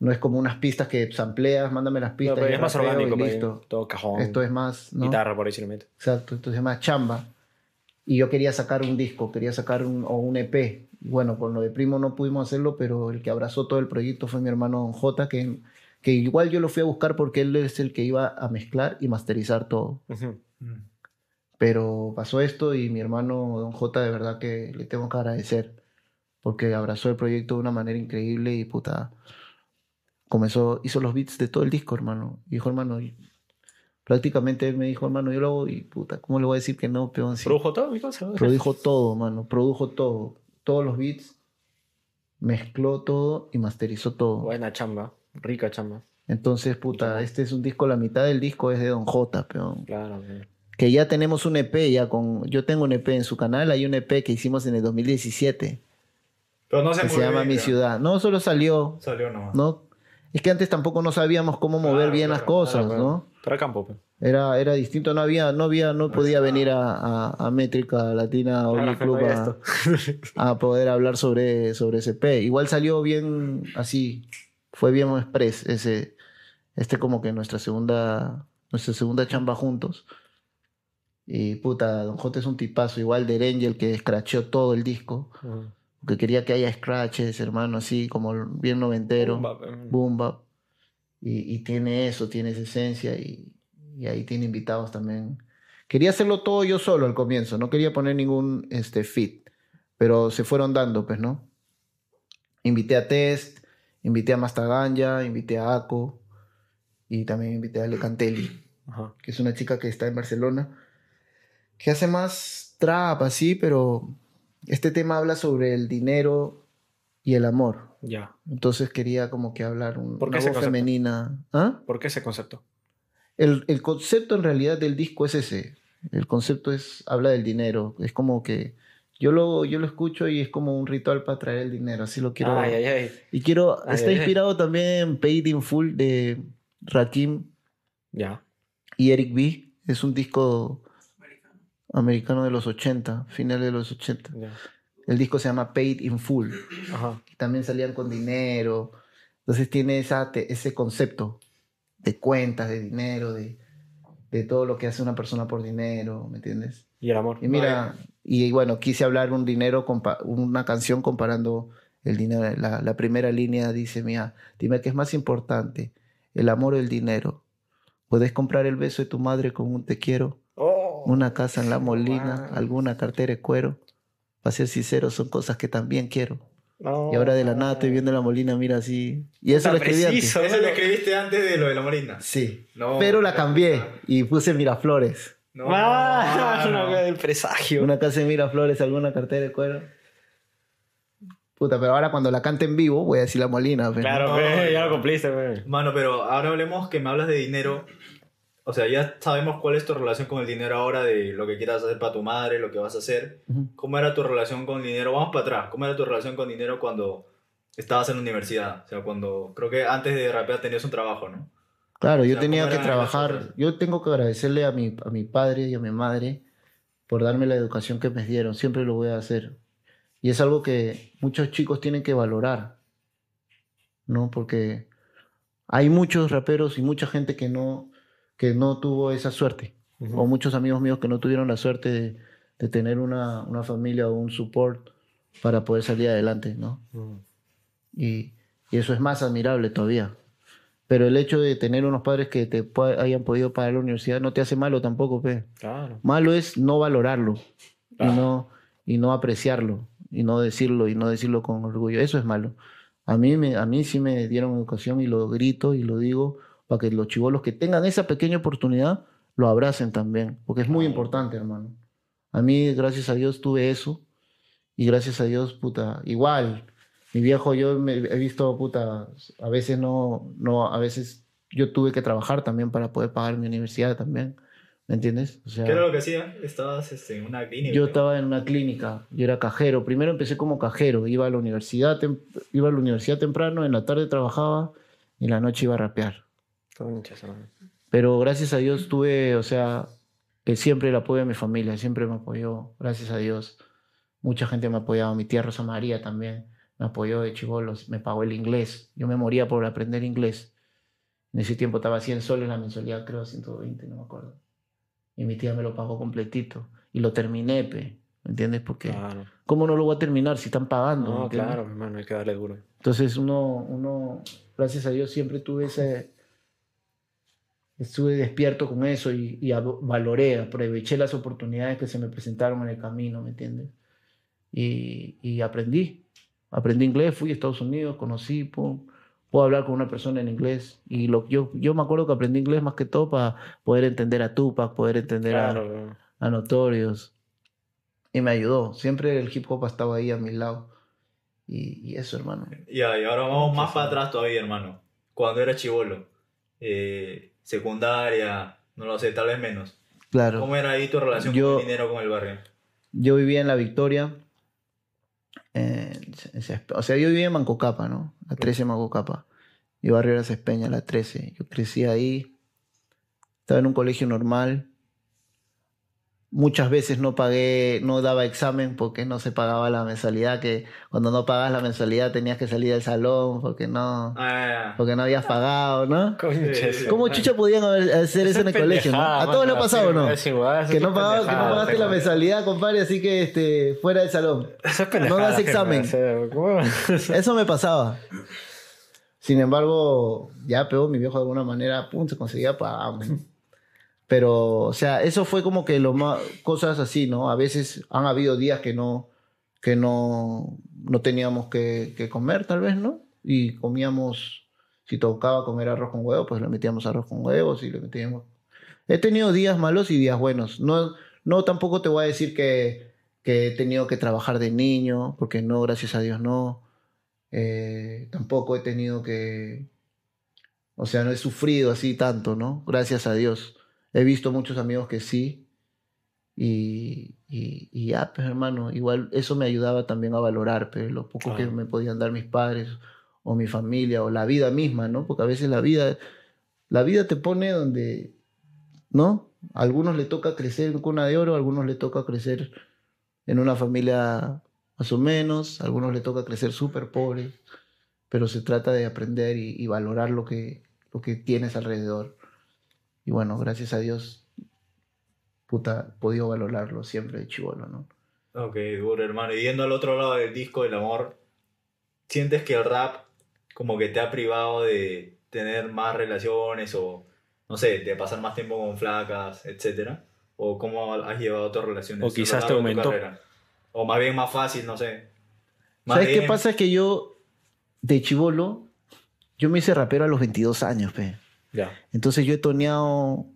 Speaker 2: No es como unas pistas que sampleas, mándame las
Speaker 3: No,
Speaker 2: pistas.
Speaker 3: pero
Speaker 2: yo
Speaker 3: es más orgánico,
Speaker 2: y listo.
Speaker 3: todo cajón.
Speaker 2: Esto es más, ¿no?
Speaker 3: Guitarra por ahí si metes.
Speaker 2: Exacto, esto es más chamba. Y yo quería sacar un disco, quería sacar un, o un EP. Bueno, con lo de Primo no pudimos hacerlo, pero el que abrazó todo el proyecto fue mi hermano Don J, que, que igual yo lo fui a buscar porque él es el que iba a mezclar y masterizar todo.
Speaker 1: Mm.
Speaker 2: Pero pasó esto y mi hermano Don J de verdad que le tengo que agradecer porque abrazó el proyecto de una manera increíble y puta comenzó, hizo los beats de todo el disco, hermano. Y dijo, hermano, prácticamente él me dijo, hermano, yo lo hago y puta, ¿cómo le voy a decir que no, peón? Sí,
Speaker 3: Produjo todo mi cosa.
Speaker 2: produjo todo, mano, produjo todo, todos los beats, mezcló todo y masterizó todo.
Speaker 3: Buena chamba. Rica chamba.
Speaker 2: Entonces, puta, este es un disco, la mitad del disco es de Don J, peón.
Speaker 3: Claro. güey.
Speaker 2: que ya tenemos un EP ya con yo tengo un EP en su canal hay un EP que hicimos en el 2017
Speaker 1: Pero no se
Speaker 2: que se llama
Speaker 1: bien,
Speaker 2: Mi. Ciudad no solo salió
Speaker 1: Salió nomás.
Speaker 2: no es que antes tampoco no sabíamos cómo mover
Speaker 1: Claro,
Speaker 2: bien las
Speaker 1: claro,
Speaker 2: cosas
Speaker 3: Claro,
Speaker 2: no
Speaker 3: Para campo, pues.
Speaker 2: era era distinto no había no había no podía venir a, a, a Métrica Latina o
Speaker 3: Claro,
Speaker 2: Club
Speaker 3: fue
Speaker 2: a, poder hablar sobre sobre ese EP igual salió bien así fue bien express ese este como que nuestra segunda nuestra segunda chamba juntos. Y puta, Don J es un tipazo, igual de Angel que escracheó todo el disco, que quería que haya scratches, hermano, así como bien noventero,
Speaker 3: Bomba, pues.
Speaker 2: Y, y tiene eso, tiene esa esencia y, y ahí tiene invitados también. Quería hacerlo todo yo solo al comienzo, no quería poner ningún este, fit, pero se fueron dando, pues, ¿no? Invité a Test, invité a Mastaganja, invité a Ako y también invité a Ale Cantelli
Speaker 3: Ajá.
Speaker 2: que es una chica que está en Barcelona, que hace más trap así, pero este tema habla sobre el dinero y el amor.
Speaker 3: Ya.
Speaker 2: Entonces quería como que hablar un,
Speaker 3: ¿Por qué
Speaker 2: una
Speaker 3: ese
Speaker 2: voz
Speaker 3: concepto?
Speaker 2: femenina. ¿Ah?
Speaker 3: ¿Por qué ese concepto?
Speaker 2: El, el concepto en realidad del disco es ese. El concepto es, habla del dinero. Es como que yo lo, yo lo escucho y es como un ritual para traer el dinero. Así lo quiero.
Speaker 3: Ay, ay, ay.
Speaker 2: Y quiero,
Speaker 3: Ay,
Speaker 2: está
Speaker 3: ay, ay.
Speaker 2: inspirado también en Paid in Full de Rakim
Speaker 3: Ya.
Speaker 2: y Eric B. Es un disco americano de los 80, finales de los 80.
Speaker 3: ya.
Speaker 2: El disco se llama Paid in Full.
Speaker 3: Ajá.
Speaker 2: También salían con dinero. Entonces tiene esa, ese concepto de cuentas, de dinero, de, de todo lo que hace una persona por dinero, ¿me entiendes?
Speaker 3: Y el amor.
Speaker 2: Y mira, y bueno, quise hablar un dinero, una canción comparando el dinero. La, la primera línea dice, mira, dime qué es más importante, el amor o el dinero. Puedes comprar el beso de tu madre con un te quiero,
Speaker 3: Oh.
Speaker 2: una casa en la molina,
Speaker 3: Wow.
Speaker 2: alguna cartera de cuero. Para ser sincero, son cosas que también quiero.
Speaker 3: No.
Speaker 2: Y ahora de la nada estoy viendo la molina, mira así. Y eso lo escribí antes.
Speaker 3: preciso.
Speaker 1: Eso lo escribiste antes de lo de la Molina.
Speaker 2: Sí.
Speaker 1: No.
Speaker 2: Pero la cambié y puse Miraflores.
Speaker 1: No,
Speaker 3: Ah,
Speaker 1: no,
Speaker 3: una
Speaker 1: no.
Speaker 3: del presagio.
Speaker 2: Una casa en Miraflores, alguna cartera de cuero. Puta, pero ahora cuando la cante en vivo voy a decir la molina. pero-
Speaker 3: Claro,
Speaker 1: No,
Speaker 3: pe, ya lo cumpliste, pe.
Speaker 1: Mano, pero ahora hablemos que me hablas de dinero. O sea, ya sabemos cuál es tu relación con el dinero ahora, de lo que quieras hacer para tu madre, lo que vas a hacer.
Speaker 2: Ujú.
Speaker 1: ¿Cómo era tu relación con el dinero? Vamos para atrás. ¿Cómo era tu relación con dinero cuando estabas en la universidad? O sea, cuando creo que antes de rapear tenías un trabajo, ¿no?
Speaker 2: Claro, yo
Speaker 1: sea,
Speaker 2: tenía
Speaker 1: ¿cómo
Speaker 2: que trabajar. Yo tengo que agradecerle a mi, a mi padre y a mi madre por darme la educación que me dieron. Siempre lo voy a hacer. Y es algo que muchos chicos tienen que valorar. ¿No? Porque hay muchos raperos y mucha gente que no, que no tuvo esa suerte. O muchos amigos míos que no tuvieron la suerte de, de tener una, una familia o un support para poder salir adelante, ¿no? Y, y eso es más admirable todavía. Pero el hecho de tener unos padres que te hayan podido pagar la universidad no te hace malo tampoco, pe.
Speaker 3: Claro.
Speaker 2: Malo es no valorarlo
Speaker 3: Ah.
Speaker 2: y, no, y no apreciarlo y no decirlo y no decirlo con orgullo. Eso es malo. A mí, me, a mí sí me dieron educación y lo grito y lo digo para que los chivolos que tengan esa pequeña oportunidad lo abracen también, porque es muy importante, hermano. A mí, gracias a Dios, tuve eso y gracias a Dios, puta, igual. Mi viejo, yo me he visto, puta, a veces no, no, a veces yo tuve que trabajar también para poder pagar mi universidad también, ¿me entiendes? O sea,
Speaker 1: ¿Qué era lo que hacía? Estabas este, en una clínica.
Speaker 2: yo estaba en una clínica, yo era cajero. Primero empecé como cajero, iba a la universidad, iba a la universidad temprano, en la tarde trabajaba y en la noche iba a rapear. Pero gracias a Dios tuve, o sea, eh, siempre el apoyo de mi familia, siempre me apoyó, gracias a Dios. Mucha gente me apoyaba, mi tía Rosa María también me apoyó de chivolos, me pagó el inglés. Yo me moría por aprender inglés. En ese tiempo estaba 100 soles la mensualidad, creo 120, no me acuerdo. Y mi tía me lo pagó completito. Y lo terminé, pe. ¿Me entiendes? Porque,
Speaker 3: Claro.
Speaker 2: ¿cómo no lo voy a terminar si están pagando? ¿me
Speaker 3: No, claro, hermano, hay que darle duro.
Speaker 2: Entonces uno, uno, gracias a Dios, siempre tuve ese... Estuve despierto con eso y, y valoré, aproveché las oportunidades que se me presentaron en el camino, ¿me entiendes? Y, y aprendí. Aprendí inglés, fui a Estados Unidos, conocí, pum, puedo hablar con una persona en inglés. Y lo, yo, yo me acuerdo que aprendí inglés más que todo para poder entender a Tupac, poder entender a,
Speaker 3: Claro.
Speaker 2: a Notorious. Y me ayudó. Siempre el hip hop ha estado ahí a mi lado. Y, y eso, hermano.
Speaker 1: Ya, y ahora vamos más para atrás todavía, hermano. Cuando era chivolo, eh, secundaria, no lo sé, tal vez menos.
Speaker 2: Claro.
Speaker 1: ¿Cómo era ahí tu relación
Speaker 2: Yo-
Speaker 1: con el dinero con el barrio?
Speaker 2: Yo vivía en La Victoria. Cespe- o sea, yo vivía en Mancocapa, ¿no? La 13 Mancocapa. Mi barrio era Cespeña, la 13. Yo crecí ahí. Estaba en un colegio normal. Muchas veces no pagué, no daba examen porque no se pagaba la mensualidad, que cuando no pagas la mensualidad tenías que salir del salón porque no,
Speaker 1: Ah,
Speaker 2: porque no habías pagado, ¿no? ¿Cómo chucha podían hacer eso en el colegio, no? A todos le ha pasado, ¿no? Que no, pagaba- que no pagaste la mensualidad, compadre, así que este, fuera del salón. No das examen. Eso me pasaba. Sin embargo, ya pegó mi viejo de alguna manera, pum, se conseguía pagar. Pero, o sea, eso fue como que lo más, cosas así, ¿no? A veces han habido días que no, que no, no teníamos que, comer, tal vez, ¿no? Y comíamos, si tocaba comer arroz con huevo, pues le metíamos arroz con huevos y le metíamos... He tenido días malos y días buenos. No, no tampoco te voy a decir que, que he tenido que trabajar de niño, porque no, gracias a Dios no. Eh, tampoco he tenido que, o sea, no he sufrido así tanto, ¿no? Gracias a Dios. He visto muchos amigos que sí. Y, y, y ya, pues hermano, igual eso me ayudaba también a valorar pues, lo poco que me podían dar mis padres o mi familia o la vida misma, ¿no? Porque a veces la vida, la vida te pone donde, ¿no? A algunos le toca crecer en cuna de oro, a algunos le toca crecer en una familia más o menos, a algunos le toca crecer súper pobre, pero se trata de aprender y, y valorar lo que, lo que tienes alrededor. Y bueno, gracias a Dios, puta, he podido valorarlo siempre de chivolo, ¿no?
Speaker 1: Ok, duro, hermano. Y yendo al otro lado del disco del amor, ¿sientes que el rap como que te ha privado de tener más relaciones o, no sé, de pasar más tiempo con flacas, etcétera? ¿O cómo has llevado tus relaciones?
Speaker 3: O quizás te aumentó.
Speaker 1: carrera? O más bien más fácil, no sé. Más
Speaker 2: ¿Sabes qué pasa? Es que yo, de chivolo, yo me hice rapero a los 22 años, pe.
Speaker 3: Ya.
Speaker 2: Entonces yo he toneado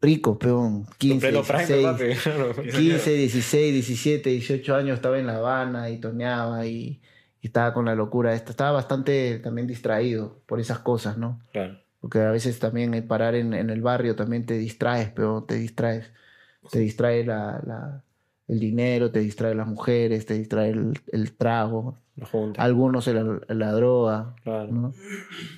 Speaker 2: rico, peón. 15,
Speaker 3: Pleno prime,
Speaker 2: 16,
Speaker 3: papi. Claro.
Speaker 2: 15, 16, 17, 18 años estaba en La Habana y toneaba y, y estaba con la locura esta. Estaba bastante también distraído por esas cosas, ¿no?
Speaker 3: Claro.
Speaker 2: Porque a veces también el parar en, en el barrio también te distraes, pero te distraes. Te distrae la, la- el dinero, te distrae las mujeres, te distrae el, el trago, algunos la, la droga,
Speaker 3: Claro.
Speaker 2: ¿no?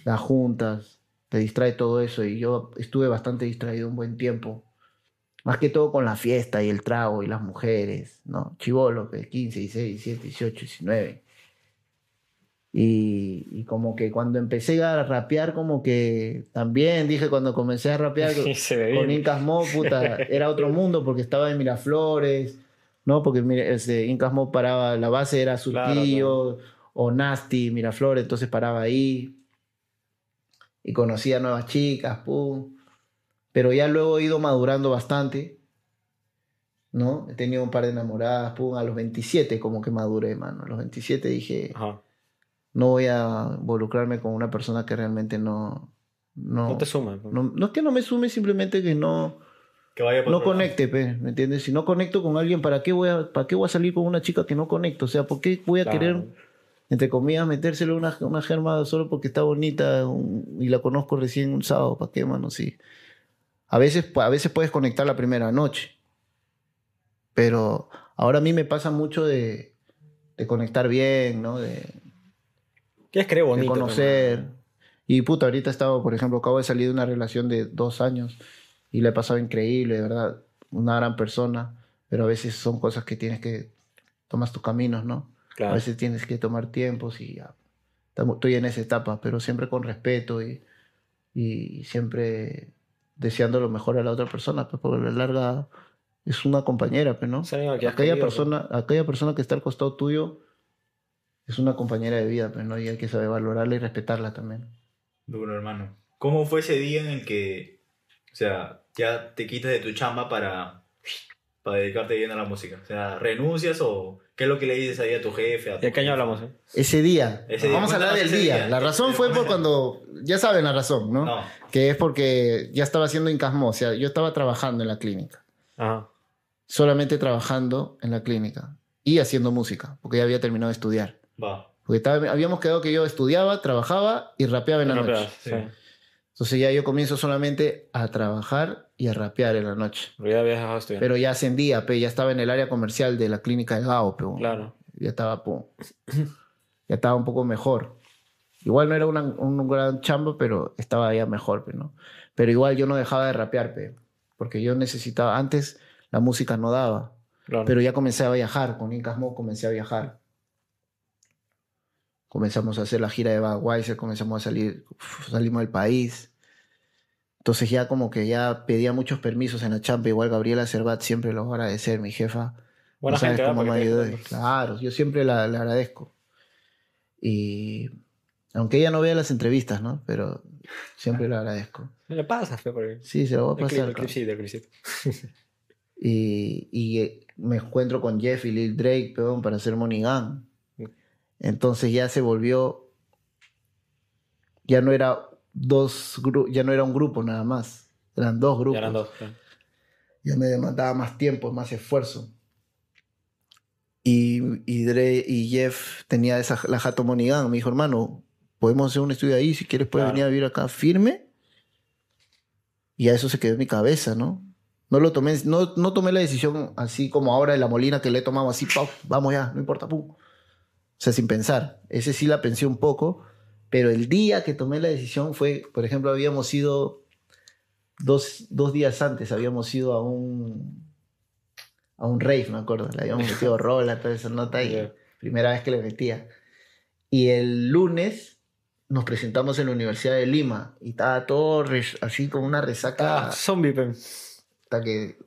Speaker 2: Las juntas, te distrae todo eso y yo estuve bastante distraído un buen tiempo. Más que todo con la fiesta y el trago y las mujeres, ¿no? Chivolo, pues, 15, 16, 17, 18, 19. Y, y como que cuando empecé a rapear, como que también dije cuando comencé a rapear con Incas Mo, puta, era otro mundo porque estaba en Miraflores, ¿no? Porque ese, Incas Mo paraba, la base era Surquillo o Nasty, Miraflores, entonces paraba ahí y conocía nuevas chicas, pum. Pero ya luego he ido madurando bastante, ¿no? He tenido un par de enamoradas, pum, a los 27 como que maduré, mano. A los 27 dije,
Speaker 3: Ajá.
Speaker 2: no voy a involucrarme con una persona que realmente no... No,
Speaker 3: No te pues.
Speaker 2: no, no es que no me sume, simplemente que no,
Speaker 1: Que vaya
Speaker 2: no conecte, pe, ¿me entiendes? Si no conecto con alguien, ¿para qué, voy a, ¿para qué voy a salir con una chica que no conecto? O sea, ¿por qué voy a
Speaker 3: Claro.
Speaker 2: querer, entre comillas, metérselo una, una germa solo porque está bonita un- y la conozco recién un sábado? ¿Para qué, mano? Sí. A veces, a veces puedes conectar la primera noche, pero ahora a mí me pasa mucho de, de conectar bien, ¿no? De,
Speaker 3: ¿Quieres creer
Speaker 2: de
Speaker 3: bonito?
Speaker 2: conocer. Y puta, ahorita he estado, por ejemplo, acabo de salir de una relación de dos años y la he pasado increíble, de verdad. Una gran persona, pero a veces son cosas que tienes que. Tomas tus caminos, ¿no?
Speaker 3: Claro.
Speaker 2: A veces tienes que tomar tiempos y ya. Estoy en esa etapa, pero siempre con respeto y, y siempre deseando lo mejor a la otra persona, pues porque a la larga es una compañera, pues, ¿no? Aquella
Speaker 3: querido,
Speaker 2: persona, aquella persona que está al costado tuyo es una compañera de vida, pues, ¿no? Y hay que saber valorarla y respetarla también.
Speaker 1: Duro, hermano. ¿Cómo fue ese día en el que, o sea, ya te quitas de tu chamba para, para dedicarte bien a la música? O sea, ¿renuncias o qué es lo que le dices ahí a tu jefe? A tu
Speaker 3: ¿De qué año hablamos? eh?
Speaker 2: Ese día,
Speaker 1: Ese día,
Speaker 2: vamos a hablar del día.
Speaker 1: día.
Speaker 2: La razón fue por cuando, ya saben la razón, ¿no?
Speaker 1: No,
Speaker 2: Que es porque ya estaba haciendo incasmo, o sea, yo estaba trabajando en la clínica,
Speaker 3: Ajá.
Speaker 2: solamente trabajando en la clínica y haciendo música, porque ya había terminado de estudiar.
Speaker 1: va.
Speaker 2: Porque estaba- habíamos quedado que yo estudiaba, trabajaba y rapeaba en la noche.
Speaker 3: sí.
Speaker 2: Entonces ya yo comienzo solamente a trabajar y a rapear en la noche.
Speaker 3: Pero ya habías dejado de estudiar.
Speaker 2: Pero ya ascendía, pe, ya estaba en el área comercial de la clínica de Gao, pe,
Speaker 3: Claro.
Speaker 2: ya estaba, pum, ya estaba un poco mejor. Igual no era una- un gran chamba, pero estaba ya mejor, pe, ¿no? Pero igual yo no dejaba de rapear, pe, porque yo necesitaba, antes la música no daba,
Speaker 3: claro.
Speaker 2: pero ya comencé a viajar, con Incasmo comencé a viajar. Comenzamos a hacer la gira de Budweiser, comenzamos a salir, uf, salimos del país. Entonces ya como que ya pedía muchos permisos en la chamba, igual Gabriela Cervat siempre lo voy a agradecer, mi jefa.
Speaker 3: Buena
Speaker 2: No sabes
Speaker 3: gente, ¿verdad?
Speaker 2: cómo me ayudó. Claro, yo siempre la, le agradezco. Y aunque ella no vea las entrevistas, ¿no? Pero siempre le agradezco.
Speaker 3: ¿Qué le pasa, fe?
Speaker 2: Sí, se lo voy a
Speaker 3: El clip,
Speaker 2: pasar.
Speaker 3: el el clipcito.
Speaker 2: Y, y, eh, me encuentro con Jeff y Lil Drake, peón, para hacer Money Gun. Entonces ya se volvió. Ya no era dos ya no era un grupo nada más. Eran dos grupos.
Speaker 3: Ya eran dos. claro.
Speaker 2: ya me demandaba más tiempo, más esfuerzo. Y, y, Dre y Jeff tenía esa, la Jato Monigan. Me dijo, hermano, podemos hacer un estudio ahí. Si quieres, puedes
Speaker 1: Claro.
Speaker 2: venir a vivir acá firme. Y a eso se quedó en mi cabeza, ¿no? No lo tomé, no, no tomé la decisión así como ahora de la Molina que le he tomado así, pau, vamos ya, no importa, pum. O sea, sin pensar. Ese sí la pensé un poco, pero el día que tomé la decisión fue, por ejemplo, habíamos ido dos, dos días antes, habíamos ido a un a un rave, me acuerdo. Le habíamos metido rola, toda esa nota y primera vez que le metía. Y el lunes nos presentamos en la Universidad de Lima y estaba todo así como una resaca
Speaker 3: Ah, zombie, pe.
Speaker 2: hasta que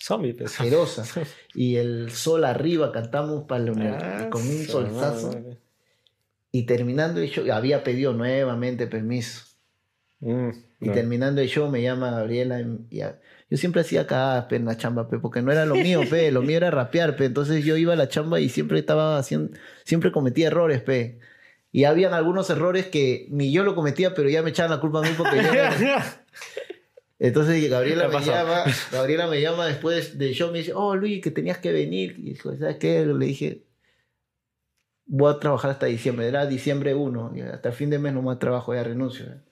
Speaker 3: Zombie,
Speaker 2: asquerosa. Y el sol arriba cantamos para la
Speaker 3: Ah,
Speaker 2: con un solzazo.
Speaker 3: madre.
Speaker 2: Y terminando el show, había pedido nuevamente permiso.
Speaker 3: Mm,
Speaker 2: Y
Speaker 3: no.
Speaker 2: terminando el show me llama Gabriela y, a- yo siempre hacía cagadas en la chamba, pe, porque no era lo mío, pe, lo mío era rapear, pe. Entonces yo iba a la chamba y siempre estaba haciendo, siempre cometía errores, pe. Y habían algunos errores que ni yo lo cometía, pero ya me echaban la culpa a mí porque yo era- Entonces Gabriela
Speaker 3: ¿Qué
Speaker 2: me llama, Gabriela me llama después del show, me dice, oh Luis, que tenías que venir. Y dijo, ¿sabes qué? Le dije, voy a trabajar hasta diciembre. Era diciembre 1, y hasta el fin de mes no más trabajo, ya renuncio. ya.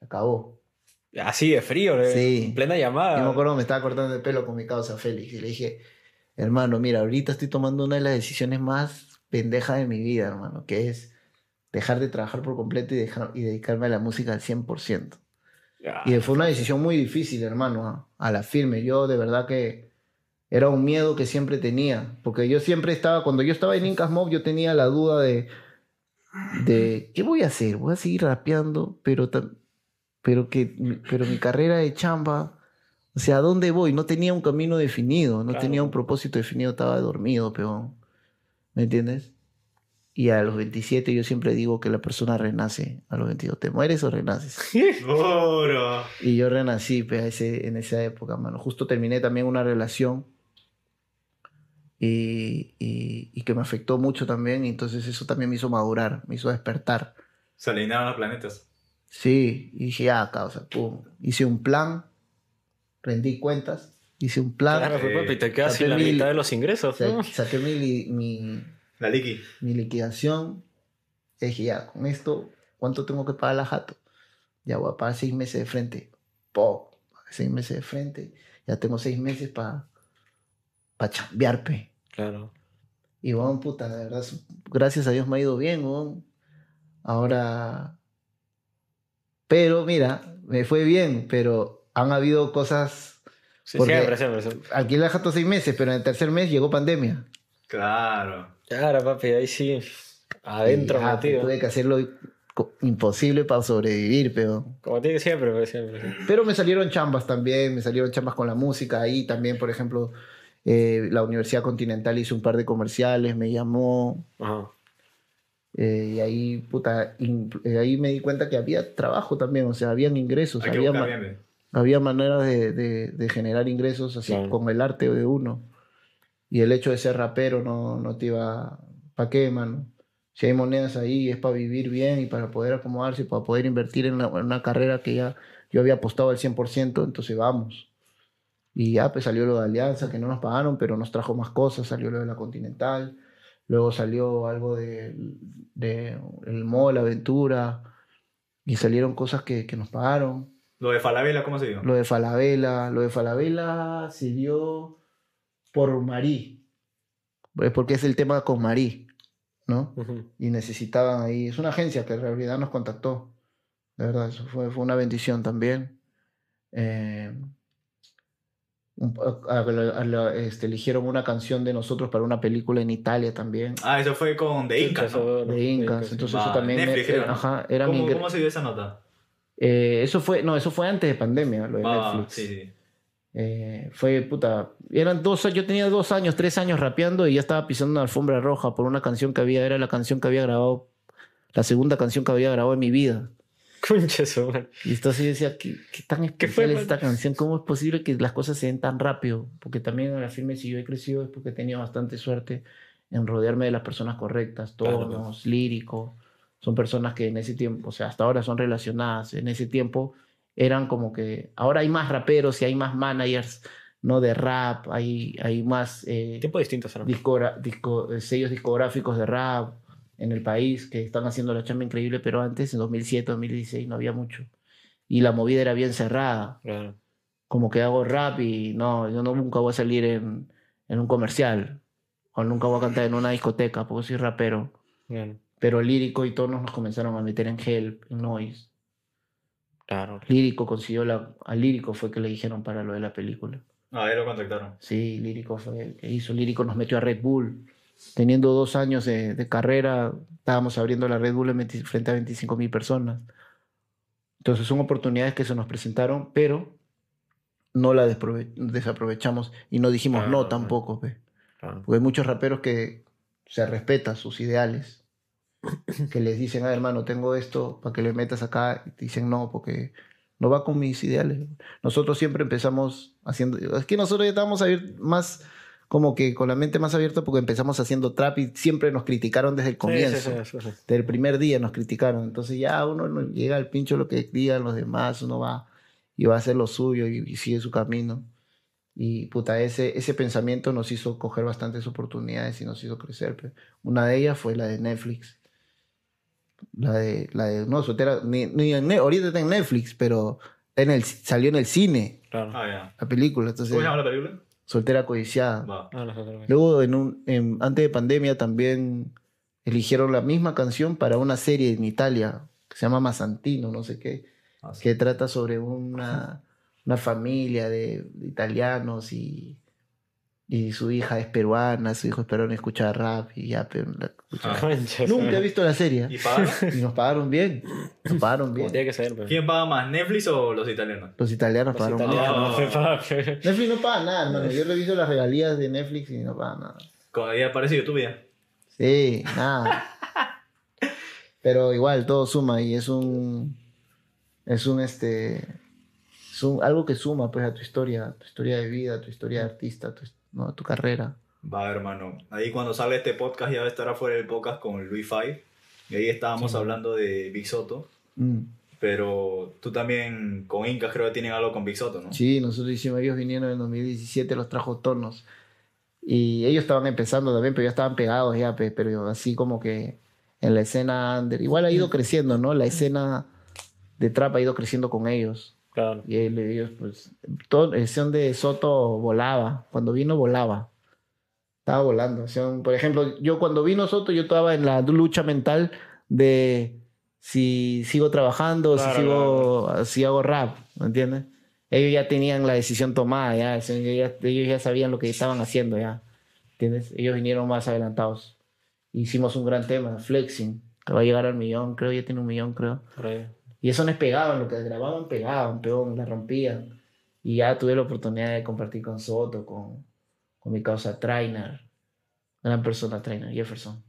Speaker 2: Acabó.
Speaker 3: Así de frío, le-
Speaker 2: Sí.
Speaker 3: en plena llamada.
Speaker 2: Yo me acuerdo me estaba cortando el pelo con mi causa Félix y le dije, hermano, mira, ahorita estoy tomando una de las decisiones más pendejas de mi vida, hermano, que es dejar de trabajar por completo y, dejar, y dedicarme a la música al 100%.
Speaker 3: Ya.
Speaker 2: Y fue una decisión muy difícil, hermano, a, a la firme. Yo de verdad que era un miedo que siempre tenía, porque yo siempre estaba, cuando yo estaba en Incas Mob, yo tenía la duda de, de ¿qué voy a hacer? Voy a seguir rapeando, pero, pero, que, pero mi carrera de chamba, o sea, ¿a dónde voy? No tenía un camino definido, no
Speaker 3: Claro.
Speaker 2: tenía un propósito definido, estaba dormido, peón. ¿Me entiendes? Y a los 27 yo siempre digo que la persona renace a los 22. ¿Te mueres o renaces? Y yo renací pues, ese- en esa época, mano. Justo terminé también una relación y, y- y que me afectó mucho también. Y entonces eso también me hizo madurar, me hizo despertar.
Speaker 1: Se alinearon los planetas.
Speaker 2: Sí, y dije, ah, causa, pum. Hice un plan, rendí cuentas, hice un plan,
Speaker 3: Claro, pues, papi, te quedas sin la
Speaker 2: mil-
Speaker 3: mitad de los ingresos.
Speaker 2: sa-
Speaker 3: ¿no?
Speaker 2: saqué mi, mi,
Speaker 1: La liqui.
Speaker 2: mi liquidación. Y dije, ya, con esto, ¿cuánto tengo que pagar la jato? Ya voy a pagar seis meses de frente. Po, seis meses de frente. Ya tengo seis meses para pa chambear, pe.
Speaker 3: Claro.
Speaker 2: Y bueno, puta, de verdad, gracias a Dios me ha ido bien, weón. Ahora. Pero mira, me fue bien, pero han habido cosas.
Speaker 3: Sí,
Speaker 2: Porque-
Speaker 3: siempre, siempre, siempre.
Speaker 2: Alquilé la jato seis meses, pero en el tercer mes llegó pandemia.
Speaker 1: Claro.
Speaker 3: Claro, papi, ahí sí. Adentro
Speaker 2: Y, ah,
Speaker 3: metido.
Speaker 2: Tuve que hacerlo imposible para sobrevivir, pero.
Speaker 3: Como tiene siempre, pues, siempre.
Speaker 2: Pero me salieron chambas también, me salieron chambas con la música. Ahí también, por ejemplo, eh, la Universidad Continental hizo un par de comerciales, me llamó.
Speaker 3: Ajá.
Speaker 2: eh, y ahí, puta, in- eh, ahí me di cuenta que había trabajo también, o sea, habían ingresos,
Speaker 1: Hay
Speaker 2: había, ma-
Speaker 1: bien. bien.
Speaker 2: había maneras de, de- de generar ingresos así con el arte de uno. Y el hecho de ser rapero no, no te iba. ¿Para qué, mano? Si hay monedas ahí es para vivir bien y para poder acomodarse y para poder invertir en, la- en una carrera que ya yo había apostado al 100%, entonces vamos. Y ya pues salió lo de Alianza, que no nos pagaron, pero nos trajo más cosas, salió lo de la Continental, luego salió algo de, de el Mall, Aventura, y salieron cosas que, que nos pagaron.
Speaker 1: Lo de Falabella, ¿cómo se dio?
Speaker 2: Lo de Falabella, lo de Falabella se dio por Marí, pues porque es el tema con Marí, ¿no? Y necesitaban ahí, es una agencia que en realidad nos contactó, de verdad, eso fue, fue una bendición también. Eh, a- a- a la- este, eligieron una canción de nosotros para una película en Italia también,
Speaker 1: Ah, eso fue con The Inca, ¿no?
Speaker 2: de Incas, entonces eso también
Speaker 1: Netflix,
Speaker 2: era,
Speaker 1: ¿no?
Speaker 2: ajá, era mi
Speaker 1: ¿Cómo, ¿Cómo se dio esa nota?
Speaker 2: eh, eso fue, no, eso fue antes de pandemia, lo de
Speaker 1: Va,
Speaker 2: Netflix.
Speaker 1: sí, sí.
Speaker 2: Eh, fue puta. Eran dos, yo tenía dos años, tres años rapeando y ya estaba pisando una alfombra roja por una canción que había, era la canción que había grabado, la segunda canción que había grabado en mi vida.
Speaker 3: Madre.
Speaker 2: Y entonces yo decía, ¿qué, qué tan
Speaker 3: ¿Qué
Speaker 2: especial
Speaker 3: fue,
Speaker 2: es esta canción? ¿Cómo es posible que las cosas se den tan rápido? Porque también en la firme, si yo he crecido, es porque he tenido bastante suerte en rodearme de las personas correctas,
Speaker 3: Claro.
Speaker 2: tonos, líricos. Son personas que en ese tiempo, o sea, hasta ahora son relacionadas. En ese tiempo eran como que, ahora hay más raperos y hay más managers no de rap, hay, hay más eh,
Speaker 3: Tiempo distinto
Speaker 2: disco- eh, sellos discográficos de rap en el país que están haciendo la chamba increíble, pero antes, en 2007, 2016, no había mucho. Y la movida era bien cerrada,
Speaker 3: Claro.
Speaker 2: como que hago rap y no, yo no, nunca voy a salir en, en un comercial, o nunca voy a cantar en una discoteca, porque soy rapero.
Speaker 3: Claro.
Speaker 2: Pero Lírico y Tonos nos comenzaron a meter en Help, en Noise.
Speaker 3: Claro.
Speaker 2: Lírico consiguió la... A Lírico fue que le dijeron para lo de la película.
Speaker 1: Ah, ahí lo contactaron.
Speaker 2: Sí, Lírico fue el que hizo. Lírico nos metió a Red Bull. Teniendo dos años de, de carrera, estábamos abriendo la Red Bull en 20 frente a 25 mil personas. Entonces son oportunidades que se nos presentaron, pero no la desprove- desaprovechamos y no dijimos
Speaker 3: Claro,
Speaker 2: no tampoco. pe.
Speaker 3: claro.
Speaker 2: Porque hay muchos raperos que se respetan sus ideales. Que les dicen, ah, hermano, tengo esto para que le metas acá. Y te dicen, no, porque no va con mis ideales. Nosotros siempre empezamos haciendo. Es que nosotros ya estábamos abier- más como que con la mente más abierta porque empezamos haciendo trap y siempre nos criticaron desde el comienzo.
Speaker 3: Sí, sí, sí, sí, sí.
Speaker 2: Desde el primer día nos criticaron. Entonces ya uno no llega al pincho lo que digan los demás, uno va y va a hacer lo suyo y, y sigue su camino. Y puta, ese, ese pensamiento nos hizo coger bastantes oportunidades y nos hizo crecer. Una de ellas fue la de Netflix. La de, la de no, soltera, ni, ni en ahorita está en Netflix, pero en el, salió en el cine
Speaker 3: Claro.
Speaker 1: Ah, ya.
Speaker 2: la película. Entonces,
Speaker 1: ¿Cómo se llama la película?
Speaker 2: Soltera codiciada.
Speaker 1: Va.
Speaker 3: Ah.
Speaker 2: Luego, en un, en- antes de pandemia, también eligieron la misma canción para una serie en Italia que se llama Mazantino, no sé qué,
Speaker 1: Ah, sí.
Speaker 2: que trata sobre una, una familia de, de italianos y, y su hija es peruana, su hijo es peruano y escucha rap y ya, pero la escucha.
Speaker 1: Ah.
Speaker 2: Nunca he visto la serie
Speaker 1: ¿Y
Speaker 2: nos pagaron bien, nos pagaron
Speaker 3: Como
Speaker 2: bien.
Speaker 3: tiene que ser, pues.
Speaker 1: ¿Quién paga más, Netflix o los italianos?
Speaker 2: Los italianos
Speaker 3: Los
Speaker 2: pagaron
Speaker 3: italianos, pa, que-
Speaker 2: Netflix no paga nada, hermano. Yo reviso las regalías de Netflix y no paga nada.
Speaker 1: Ahí aparece YouTube ya.
Speaker 2: Sí, nada. Pero igual todo suma y es un es un este es un, algo que suma pues a tu historia, a tu historia de vida, a tu historia de artista, a tu, ¿no? tu carrera.
Speaker 1: Va, hermano. Ahí cuando salga este podcast ya va a estar afuera el podcast con Luis Five. Y ahí estábamos
Speaker 3: Sí.
Speaker 1: hablando de Big Soto.
Speaker 2: Mm.
Speaker 1: Pero tú también con Incas creo que tienen algo con Big Soto, ¿no?
Speaker 2: Sí, nosotros hicimos, ellos vinieron en 2017, los trajo tonos. Y ellos estaban empezando también, pero ya estaban pegados ya, pe- pero así como que en la escena under. Igual ha ido creciendo, ¿no? La escena de trap ha ido creciendo con ellos.
Speaker 3: Claro.
Speaker 2: Y él- ellos, pues, todo, el son de Soto volaba. Cuando vino, volaba. Estaba volando. Por ejemplo, yo cuando vino Soto, yo estaba en la lucha mental de si sigo trabajando,
Speaker 3: Claro,
Speaker 2: si sigo, si hago rap, ¿me entiendes? Ellos ya tenían la decisión tomada, ya, ellos ya, ellos ya sabían lo que estaban haciendo, ya, ¿entiendes? Ellos vinieron más adelantados. Hicimos un gran tema, Flexing, que va a llegar al millón, creo, ya tiene un millón, creo. Y eso no pegaban, lo que grababan pegaban, peón, la rompían. Y ya tuve la oportunidad de compartir con Soto, con, con mi causa Trainer. Gran persona Trainer, Jefferson.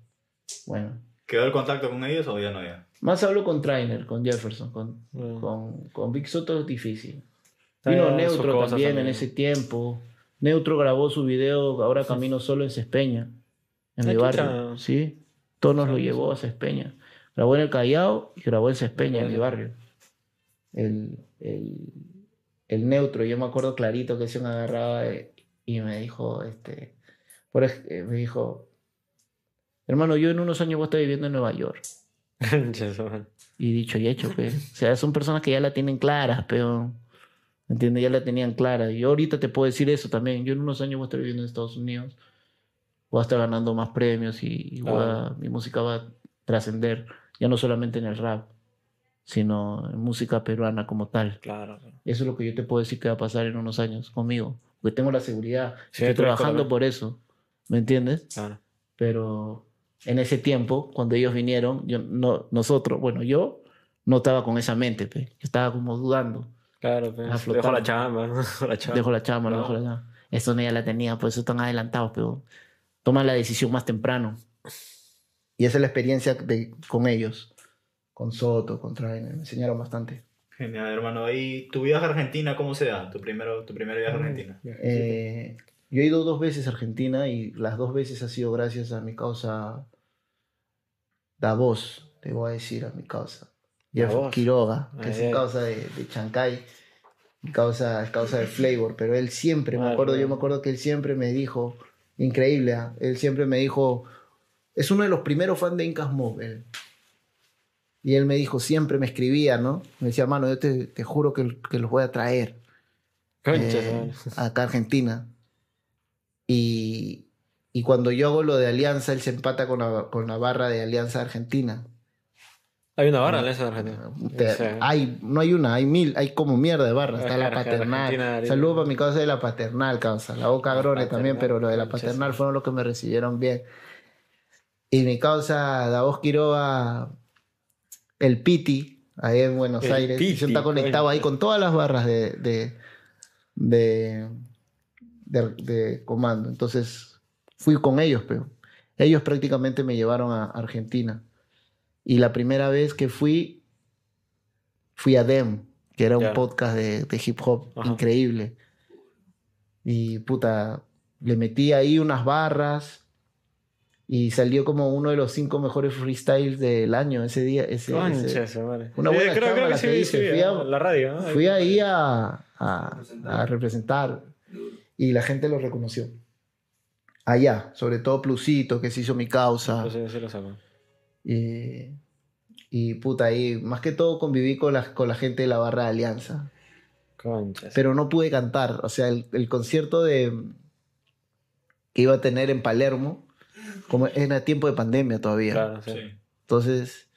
Speaker 2: Bueno.
Speaker 1: ¿Quedó el contacto con ellos o ya no ya?
Speaker 2: Más hablo con Trainer, con Jefferson, con,
Speaker 3: Mm.
Speaker 2: con, con Big Soto es difícil. Vino Neutro
Speaker 3: cosas
Speaker 2: también, en
Speaker 3: también.
Speaker 2: ese tiempo. Neutro grabó su video, ahora camino solo en Cespeña, en
Speaker 3: Ah,
Speaker 2: mi barrio. Sí, Tonos lo llevó a Cespeña. Grabó en el Callao y grabó en Cespeña, en mi barrio. El, el, el Neutro, yo me acuerdo clarito que se me agarraba eh, y me dijo, este, por, eh, me dijo, hermano, yo en unos años voy a estar viviendo en Nueva York. Y dicho y hecho, pues. O sea, son personas que ya la tienen claras, pero. ¿Me entiendes? Ya la tenían clara. Yo ahorita te puedo decir eso también. Yo en unos años voy a estar viviendo en Estados Unidos. Voy a estar ganando más premios y, y voy a- mi música va a trascender. Ya no solamente en el rap, sino en música peruana como tal.
Speaker 3: Claro.
Speaker 2: Eso es lo que yo te puedo decir que va a pasar en unos años conmigo. Porque tengo la seguridad.
Speaker 3: Sí,
Speaker 2: Estoy trabajando por eso. ¿Me entiendes?
Speaker 3: Claro.
Speaker 2: pero en ese tiempo, cuando ellos vinieron, yo, no, nosotros, bueno, yo no estaba con esa mente, pe. yo estaba como dudando.
Speaker 3: Claro, pues. Dejo la chamba, ¿no? Dejo la chamba.
Speaker 2: Dejo la chama, no
Speaker 3: No.
Speaker 2: dejo la chama. Eso no ya la tenía, por eso están adelantados, pero toman la decisión más temprano. Y esa es la experiencia de, con ellos, con Soto, con Trainer, me enseñaron bastante.
Speaker 1: Genial, hermano. ¿Y tu viaje a Argentina cómo se da? Tu, primero, tu primer viaje a Argentina.
Speaker 2: Eh, yo he ido dos veces a Argentina y las dos veces ha sido gracias a mi causa Davos, te voy a decir a mi causa. Jeff
Speaker 3: Davos.
Speaker 2: Quiroga, que
Speaker 3: Ay,
Speaker 2: es
Speaker 3: ay.
Speaker 2: causa de, de Chancay. causa, causa de flavor, pero él siempre, me acuerdo, yo me acuerdo que él siempre me dijo, increíble, ¿ah? él siempre me dijo, es uno de los primeros fans de Incas Mob, él. Y él me dijo, siempre me escribía, ¿no? Me decía, hermano, yo te, te juro que, que los voy a traer
Speaker 3: Concha,
Speaker 2: eh, acá a Argentina. Y, y cuando yo hago lo de Alianza, él se empata con la, con la barra de Alianza Argentina.
Speaker 3: Hay una barra de Argentina.
Speaker 2: Te-
Speaker 3: Sí.
Speaker 2: hay, no hay una, hay mil, hay como mierda de barra. Está la
Speaker 3: Argentina,
Speaker 2: paternal. Saludos para mi causa de la paternal, causa. La boca grone también, pero lo de la paternal fueron los que me recibieron bien. Y mi causa, Davos Quiroga, el Piti, ahí en Buenos
Speaker 3: El
Speaker 2: Aires.
Speaker 3: Piti,
Speaker 2: está conectado ahí con todas las barras de, de, de, de- de comando. Entonces fui con ellos, pero ellos prácticamente me llevaron a Argentina. Y la primera vez que fui, fui a Dem, que era un podcast de, de hip hop
Speaker 3: Ajá.
Speaker 2: increíble. Y puta, le metí ahí unas barras y salió como uno de los cinco mejores freestyles del año ese día. Ese,
Speaker 3: Concha,
Speaker 2: ese-. Una buena
Speaker 3: creo,
Speaker 2: chamba
Speaker 3: creo
Speaker 2: la
Speaker 3: que
Speaker 2: que
Speaker 3: sí,
Speaker 2: hice.
Speaker 3: sí,
Speaker 2: Fui a-
Speaker 3: la radio. ¿no?
Speaker 2: Fui ahí a, a- a representar y la gente lo reconoció. Allá, sobre todo Plusito, que se hizo mi causa.
Speaker 3: Entonces, sí lo saco.
Speaker 2: Y, y puta, ahí más que todo conviví con la, con la gente de la barra de Alianza.
Speaker 3: Concha.
Speaker 2: Pero no pude cantar. O sea, el, el concierto de que iba a tener en Palermo, como era tiempo de pandemia todavía.
Speaker 3: Claro, sí.
Speaker 2: Entonces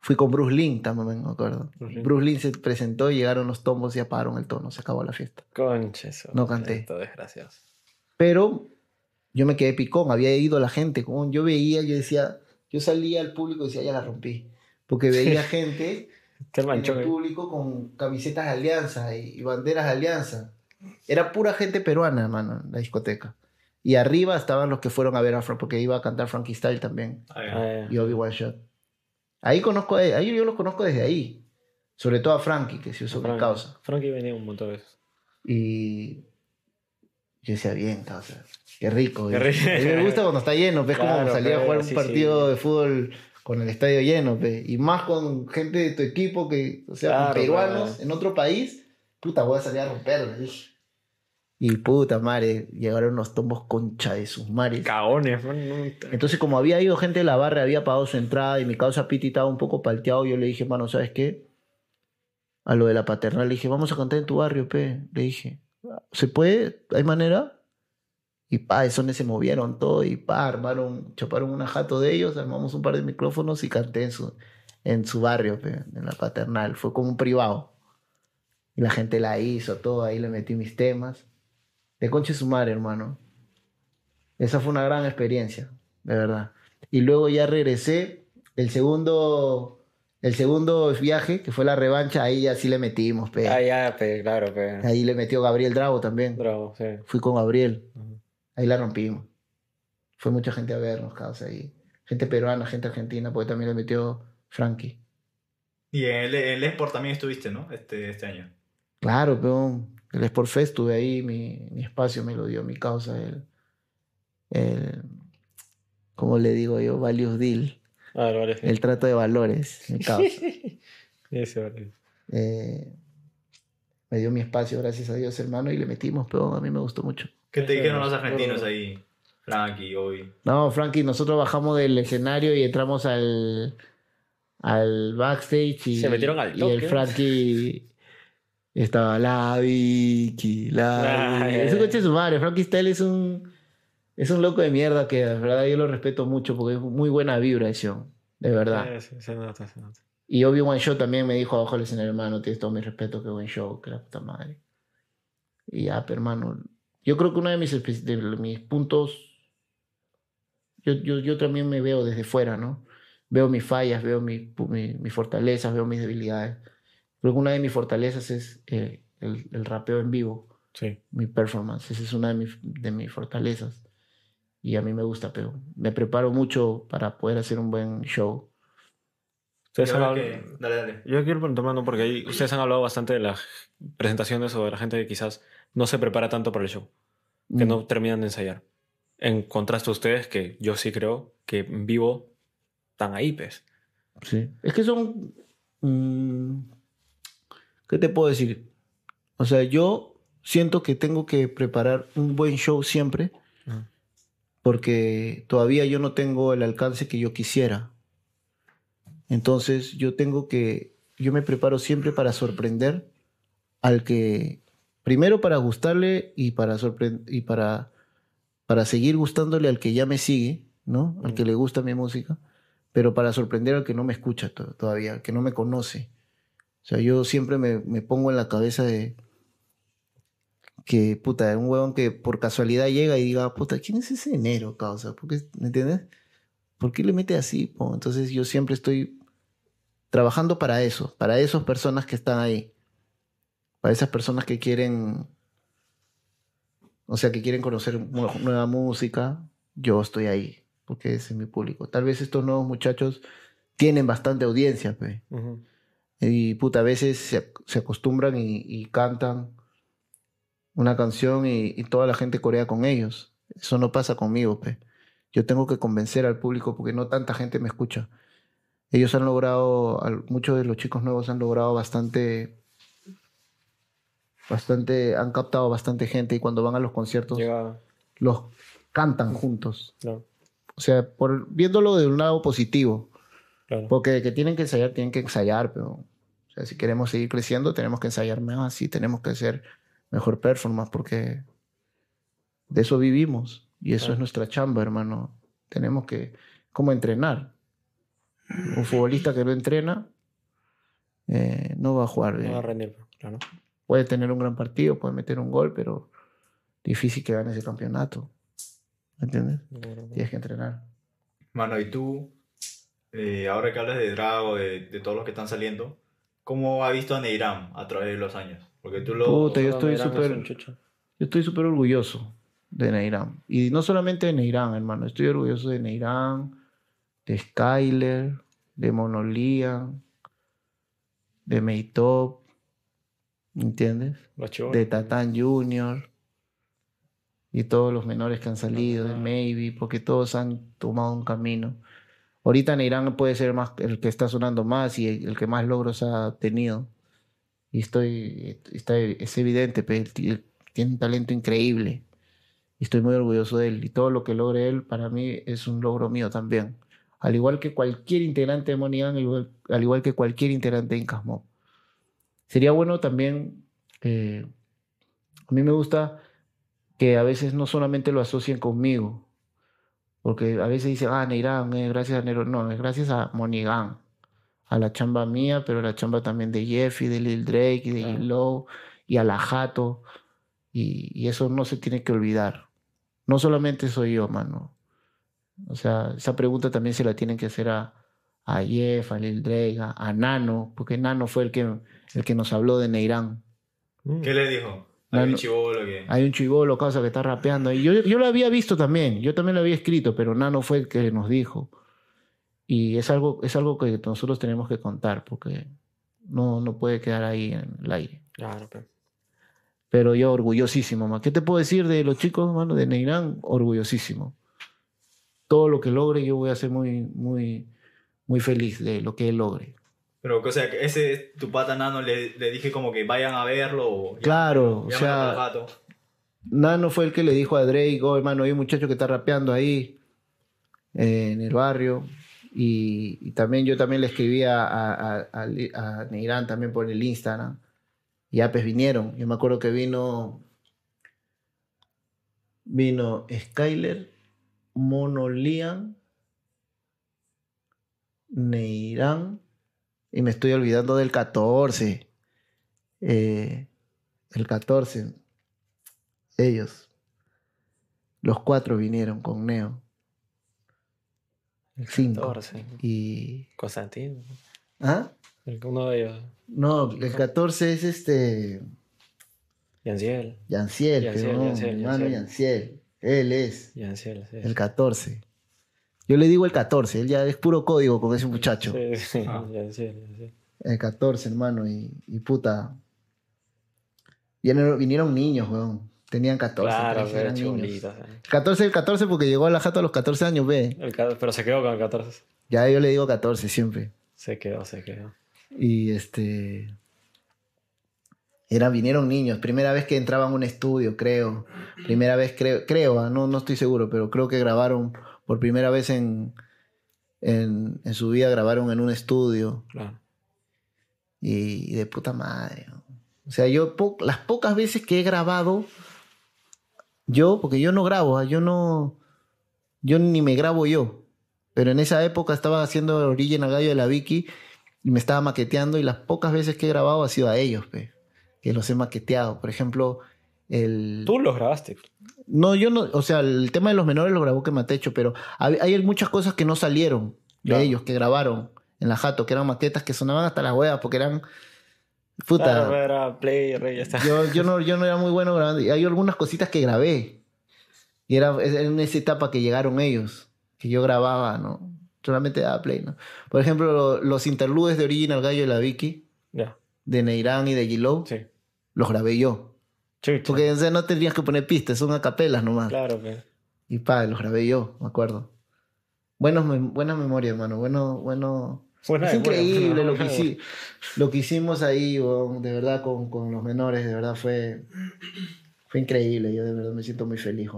Speaker 2: fui con Bruce Lin también, me acuerdo.
Speaker 3: Bruce.
Speaker 2: Bruce se presentó, llegaron los tombos y apagaron el tono, se acabó la fiesta.
Speaker 3: Concha, su
Speaker 2: No canté.
Speaker 3: Todo desgraciados.
Speaker 2: Pero yo me quedé picón, había ido la gente, como yo veía, yo decía, yo salía al público y decía, ya la rompí. Porque veía gente
Speaker 3: Qué
Speaker 2: en el
Speaker 3: eh.
Speaker 2: público con camisetas de alianza y, y banderas de alianza. Era pura gente peruana, hermano, en la discoteca. Y arriba estaban los que fueron a ver a Fra- porque iba a cantar Frankie Style también
Speaker 1: Ah.
Speaker 3: Ah,
Speaker 2: y Obi One Shot. Ahí conozco, a- ahí yo los conozco desde ahí. Sobre todo a Frankie, que se usó mi
Speaker 3: Frankie.
Speaker 2: causa.
Speaker 3: Frankie venía un montón de veces.
Speaker 2: Y yo decía, bien, causa. Qué rico.
Speaker 3: Qué rico.
Speaker 2: A mí me gusta cuando está lleno, ves como
Speaker 3: Claro,
Speaker 2: salir a jugar un
Speaker 3: sí,
Speaker 2: partido
Speaker 3: sí.
Speaker 2: de fútbol con el estadio lleno, pe. y más con gente de tu equipo que, o sea, con
Speaker 3: Claro,
Speaker 2: peruanos
Speaker 3: pe.
Speaker 2: en otro país, puta, voy a salir a romperla. Y puta madre, llegaron los tombos concha de sus mares.
Speaker 3: Cagones, man. no-
Speaker 2: Entonces, como había ido gente de la barra, había pagado su entrada y mi causa Piti estaba un poco palteado, yo le dije, mano, ¿sabes qué? A lo de la paternal, le dije, vamos a cantar en tu barrio, pe. Le dije, ¿se puede? ¿Hay manera? Y pa, eso se movieron todo y pa, armaron, chaparon una jato de ellos, armamos un par de micrófonos y canté en su, en su barrio, pe, en la paternal. Fue como un privado. Y la gente la hizo, todo, ahí le metí mis temas. De conche su madre, hermano. Esa fue una gran experiencia, de verdad. Y luego ya regresé, el segundo, el segundo viaje, que fue la revancha, ahí ya sí le metimos, pe.
Speaker 3: Ah, ya, pe, claro, pe.
Speaker 2: Ahí le metió Gabriel Drago también.
Speaker 3: Bravo, sí.
Speaker 2: Fui con Gabriel. Ahí la rompimos. Fue mucha gente a vernos, causa ahí. Gente peruana, gente argentina, porque también le metió Frankie.
Speaker 1: Y en el, en el Esport también estuviste, ¿no? Este, este año.
Speaker 2: Claro, peón. El Sport Fest tuve ahí, mi, mi espacio me lo dio mi causa, el, el ¿cómo le digo yo? Values Deal.
Speaker 3: Ah, vale, sí.
Speaker 2: El trato de valores, mi causa.
Speaker 3: Ese, vale.
Speaker 2: Eh, me dio mi espacio, gracias a Dios, hermano, y le metimos, pero a mí me gustó mucho.
Speaker 1: ¿Qué te dijeron los argentinos ahí? Frankie, hoy.
Speaker 2: No, Frankie, nosotros bajamos del escenario y entramos al, al backstage y,
Speaker 3: Se metieron al
Speaker 2: y
Speaker 3: toque.
Speaker 2: el Frankie estaba la Vicky, la
Speaker 3: Ah,
Speaker 2: Vicky".
Speaker 3: ya,
Speaker 2: Es un
Speaker 3: ya.
Speaker 2: coche de su madre. Frankie Style es un, es un loco de mierda que de verdad yo lo respeto mucho porque es muy buena vibración, de verdad.
Speaker 3: Sí, se nota, se nota.
Speaker 2: Y Obi One Show también me dijo abajo del escenario, hermano, tienes todo mi respeto, que buen show, que la puta madre. Y ya, pero hermano, yo creo que uno de mis, de mis puntos, yo, yo, yo también me veo desde fuera, ¿no? Veo mis fallas, veo mi- mi- mis fortalezas, veo mis debilidades. Creo que una de mis fortalezas es eh, el, el rapeo en vivo,
Speaker 3: Sí.
Speaker 2: mi performance. Esa es una de mis, de mis fortalezas. Y a mí me gusta, pero me preparo mucho para poder hacer un buen show.
Speaker 3: Ustedes han hablado-
Speaker 1: que- Dale, dale.
Speaker 3: Yo quiero tomando porque ahí ustedes han hablado bastante de las presentaciones o de la gente que quizás no se prepara tanto para el show, que
Speaker 2: Mm.
Speaker 3: no terminan de ensayar. En contraste a ustedes, que yo sí creo que en vivo están ahí, pues.
Speaker 2: Sí. Es que son. mm, ¿Qué te puedo decir? O sea, yo siento que tengo que preparar un buen show siempre porque todavía yo no tengo el alcance que yo quisiera. Entonces yo tengo que, yo me preparo siempre para sorprender al que, primero para gustarle y para y para, para seguir gustándole al que ya me sigue, ¿no? Al que le gusta mi música, pero para sorprender al que no me escucha to- todavía, al que no me conoce. O sea, yo siempre me, me pongo en la cabeza de que, puta, un huevón que por casualidad llega y diga, puta, ¿quién es ese enero, causa? ¿Por qué, ¿Me entiendes? ¿Por qué le mete así? po? Entonces yo siempre estoy trabajando para eso, para esas personas que están ahí, para esas personas que quieren, o sea, que quieren conocer nueva música, yo estoy ahí, porque ese es mi público. Tal vez estos nuevos muchachos tienen bastante audiencia, pe.
Speaker 3: Ujú.
Speaker 2: Y puta, a veces se, se acostumbran y, y cantan una canción y, y toda la gente corea con ellos. Eso no pasa conmigo, pe. Yo tengo que convencer al público porque no tanta gente me escucha. Ellos han logrado, muchos de los chicos nuevos han logrado bastante, bastante, han captado bastante gente y cuando van a los conciertos los cantan juntos. O sea, por, viéndolo de un lado positivo.
Speaker 3: claro.
Speaker 2: Porque que tienen que ensayar, tienen que ensayar, pero o sea, si queremos seguir creciendo, tenemos que ensayar más y tenemos que hacer mejor performance porque de eso vivimos y eso es nuestra chamba, hermano. Tenemos que, como entrenar. Un futbolista que no entrena eh, no va a jugar
Speaker 3: No
Speaker 2: bien.
Speaker 3: va a rendir, claro.
Speaker 2: Puede tener un gran partido, puede meter un gol, pero difícil que gane ese campeonato. ¿Me entiendes? Tienes que entrenar.
Speaker 1: Mano, y tú, eh, ahora que hablas de Drago, de, de todos los que están saliendo, ¿cómo ha visto a Neiram a través de los años? Porque tú lo...
Speaker 2: Puta, yo estoy súper-. Yo estoy súper orgulloso de Neirán. Y no solamente de Neirán, hermano. Estoy orgulloso de Neirán, de Skyler, de Monolian, de Meitop, ¿entiendes? De Tatán Junior y todos los menores que han salido, de Maybe, porque todos han tomado un camino. Ahorita Neirán puede ser más el que está sonando más y el, que más logros ha tenido. Y estoy, es evidente, pe, él ti- él tiene un talento increíble. Y estoy muy orgulloso de él. Y todo lo que logre él, para mí, es un logro mío también. Al igual que cualquier integrante de Monigan, al igual, al igual que cualquier integrante de Incas Mob. Sería bueno también, eh, a mí me gusta que a veces no solamente lo asocien conmigo, porque a veces dicen, ah, Neirán, eh, gracias a Nero. No, es gracias a Monigan, a la chamba mía, pero la chamba también de Jeffy, de Lil Drake y de
Speaker 3: Claro.
Speaker 2: Lil Low y a la Jato. Y, y eso no se tiene que olvidar. No solamente soy yo, mano. O sea, esa pregunta también se la tienen que hacer a, a Jeff, a Lil Drake, a, a Nano, porque Nano fue el que, el que nos habló de Neirán.
Speaker 3: Mm.
Speaker 1: ¿Qué le dijo? Hay un chivolo que...
Speaker 2: Hay un chivolo, causa, que está rapeando. Y yo, yo lo había visto también, yo también lo había escrito, pero Nano fue el que nos dijo. Y es algo, es algo que nosotros tenemos que contar, porque no, no puede quedar ahí en el aire.
Speaker 3: Claro, pe.
Speaker 2: Pero yo orgullosísimo, ma. ¿Qué te puedo decir de los chicos, mano, de Neirán? Orgullosísimo. Todo lo que logre, yo voy a ser muy, muy, muy feliz de lo que él logre.
Speaker 1: Pero, o sea, que ese, tu pata nano, le, le dije como que vayan a verlo. O
Speaker 2: Claro, o
Speaker 1: llámalo
Speaker 2: sea. Nano fue el que le dijo a Drake, oh, hermano, hay un muchacho que está rapeando ahí eh, en el barrio. Y, y también yo también le escribí a, a, a, Neirán también por el Instagram. Y ya pues vinieron. Yo me acuerdo que vino. Vino Skyler, Monolian, Neirán. Y me estoy olvidando del 14. Eh, el 14. Ellos. Los cuatro vinieron con Neo. Cinco.
Speaker 3: 14.
Speaker 2: Y.
Speaker 3: Constantino.
Speaker 2: ¿Ah?
Speaker 3: El- Uno de ellos.
Speaker 2: No, el 14 es este.
Speaker 3: Yanciel.
Speaker 2: Yanciel,
Speaker 3: Yanciel,
Speaker 2: pero no,
Speaker 3: Yanciel,
Speaker 2: mi hermano
Speaker 3: Yanciel.
Speaker 2: Yanciel. Él es
Speaker 3: Yanciel, sí.
Speaker 2: el 14. Yo le digo el 14, él ya es puro código con ese muchacho.
Speaker 3: Sí, sí.
Speaker 1: Ah.
Speaker 3: Yanciel.
Speaker 2: El 14, hermano, y, y puta. Vinieron, vinieron niños, weón. Tenían 14,
Speaker 3: Claro,
Speaker 2: 13,
Speaker 3: pero
Speaker 2: eran niños.
Speaker 3: chibolitos. eh.
Speaker 2: 14, el 14 porque llegó a la jato a los 14 años, ve.
Speaker 3: El Pero se quedó con el 14.
Speaker 2: Ya yo le digo 14 siempre.
Speaker 3: Se quedó, se quedó.
Speaker 2: Y este. Era, vinieron niños, primera vez que entraban a un estudio, creo. Primera vez, creo, creo, ah, no, no estoy seguro, pero creo que grabaron por primera vez en, en, en su vida, grabaron en un estudio.
Speaker 3: Claro.
Speaker 2: Y, y de puta madre. O sea, yo po- las pocas veces que he grabado, yo, porque yo no grabo, ah, yo no, yo ni me grabo yo. Pero en esa época estaba haciendo Original Gallo de la Vicky y me estaba maqueteando y las pocas veces que he grabado ha sido a ellos, pe, que los he maqueteado. Por ejemplo, el...
Speaker 3: Tú los grabaste.
Speaker 2: No, yo no, o sea, el tema de los menores lo grabó que Matecho, pero hay, hay muchas cosas que no salieron de
Speaker 3: Claro.
Speaker 2: ellos, que grabaron en la Jato, que eran maquetas que sonaban hasta las huevas, porque eran... Puta,
Speaker 3: Claro, era play, rey, ya está.
Speaker 2: yo, yo, no, yo no era muy bueno grabando. Y hay algunas cositas que grabé. Y era, en esa etapa que llegaron ellos, que yo grababa, ¿no? Solamente daba play, ¿no? Por ejemplo, lo- los interludes de Original Gallo de la Vicky, de Neirán y de Gilo,
Speaker 3: Sí.
Speaker 2: los grabé yo.
Speaker 3: Chucha.
Speaker 2: Porque o sea, no tendrías que poner pistas, son acapelas nomás.
Speaker 3: Claro, pe.
Speaker 2: Y pa, los grabé yo, me acuerdo. Buenos, mem- buena memoria, hermano. Bueno, bueno.
Speaker 3: Buena
Speaker 2: es increíble
Speaker 3: buena
Speaker 2: lo que, hici- lo que hicimos ahí, de verdad, con, con los menores, de verdad fue, fue increíble. Yo de verdad me siento muy feliz.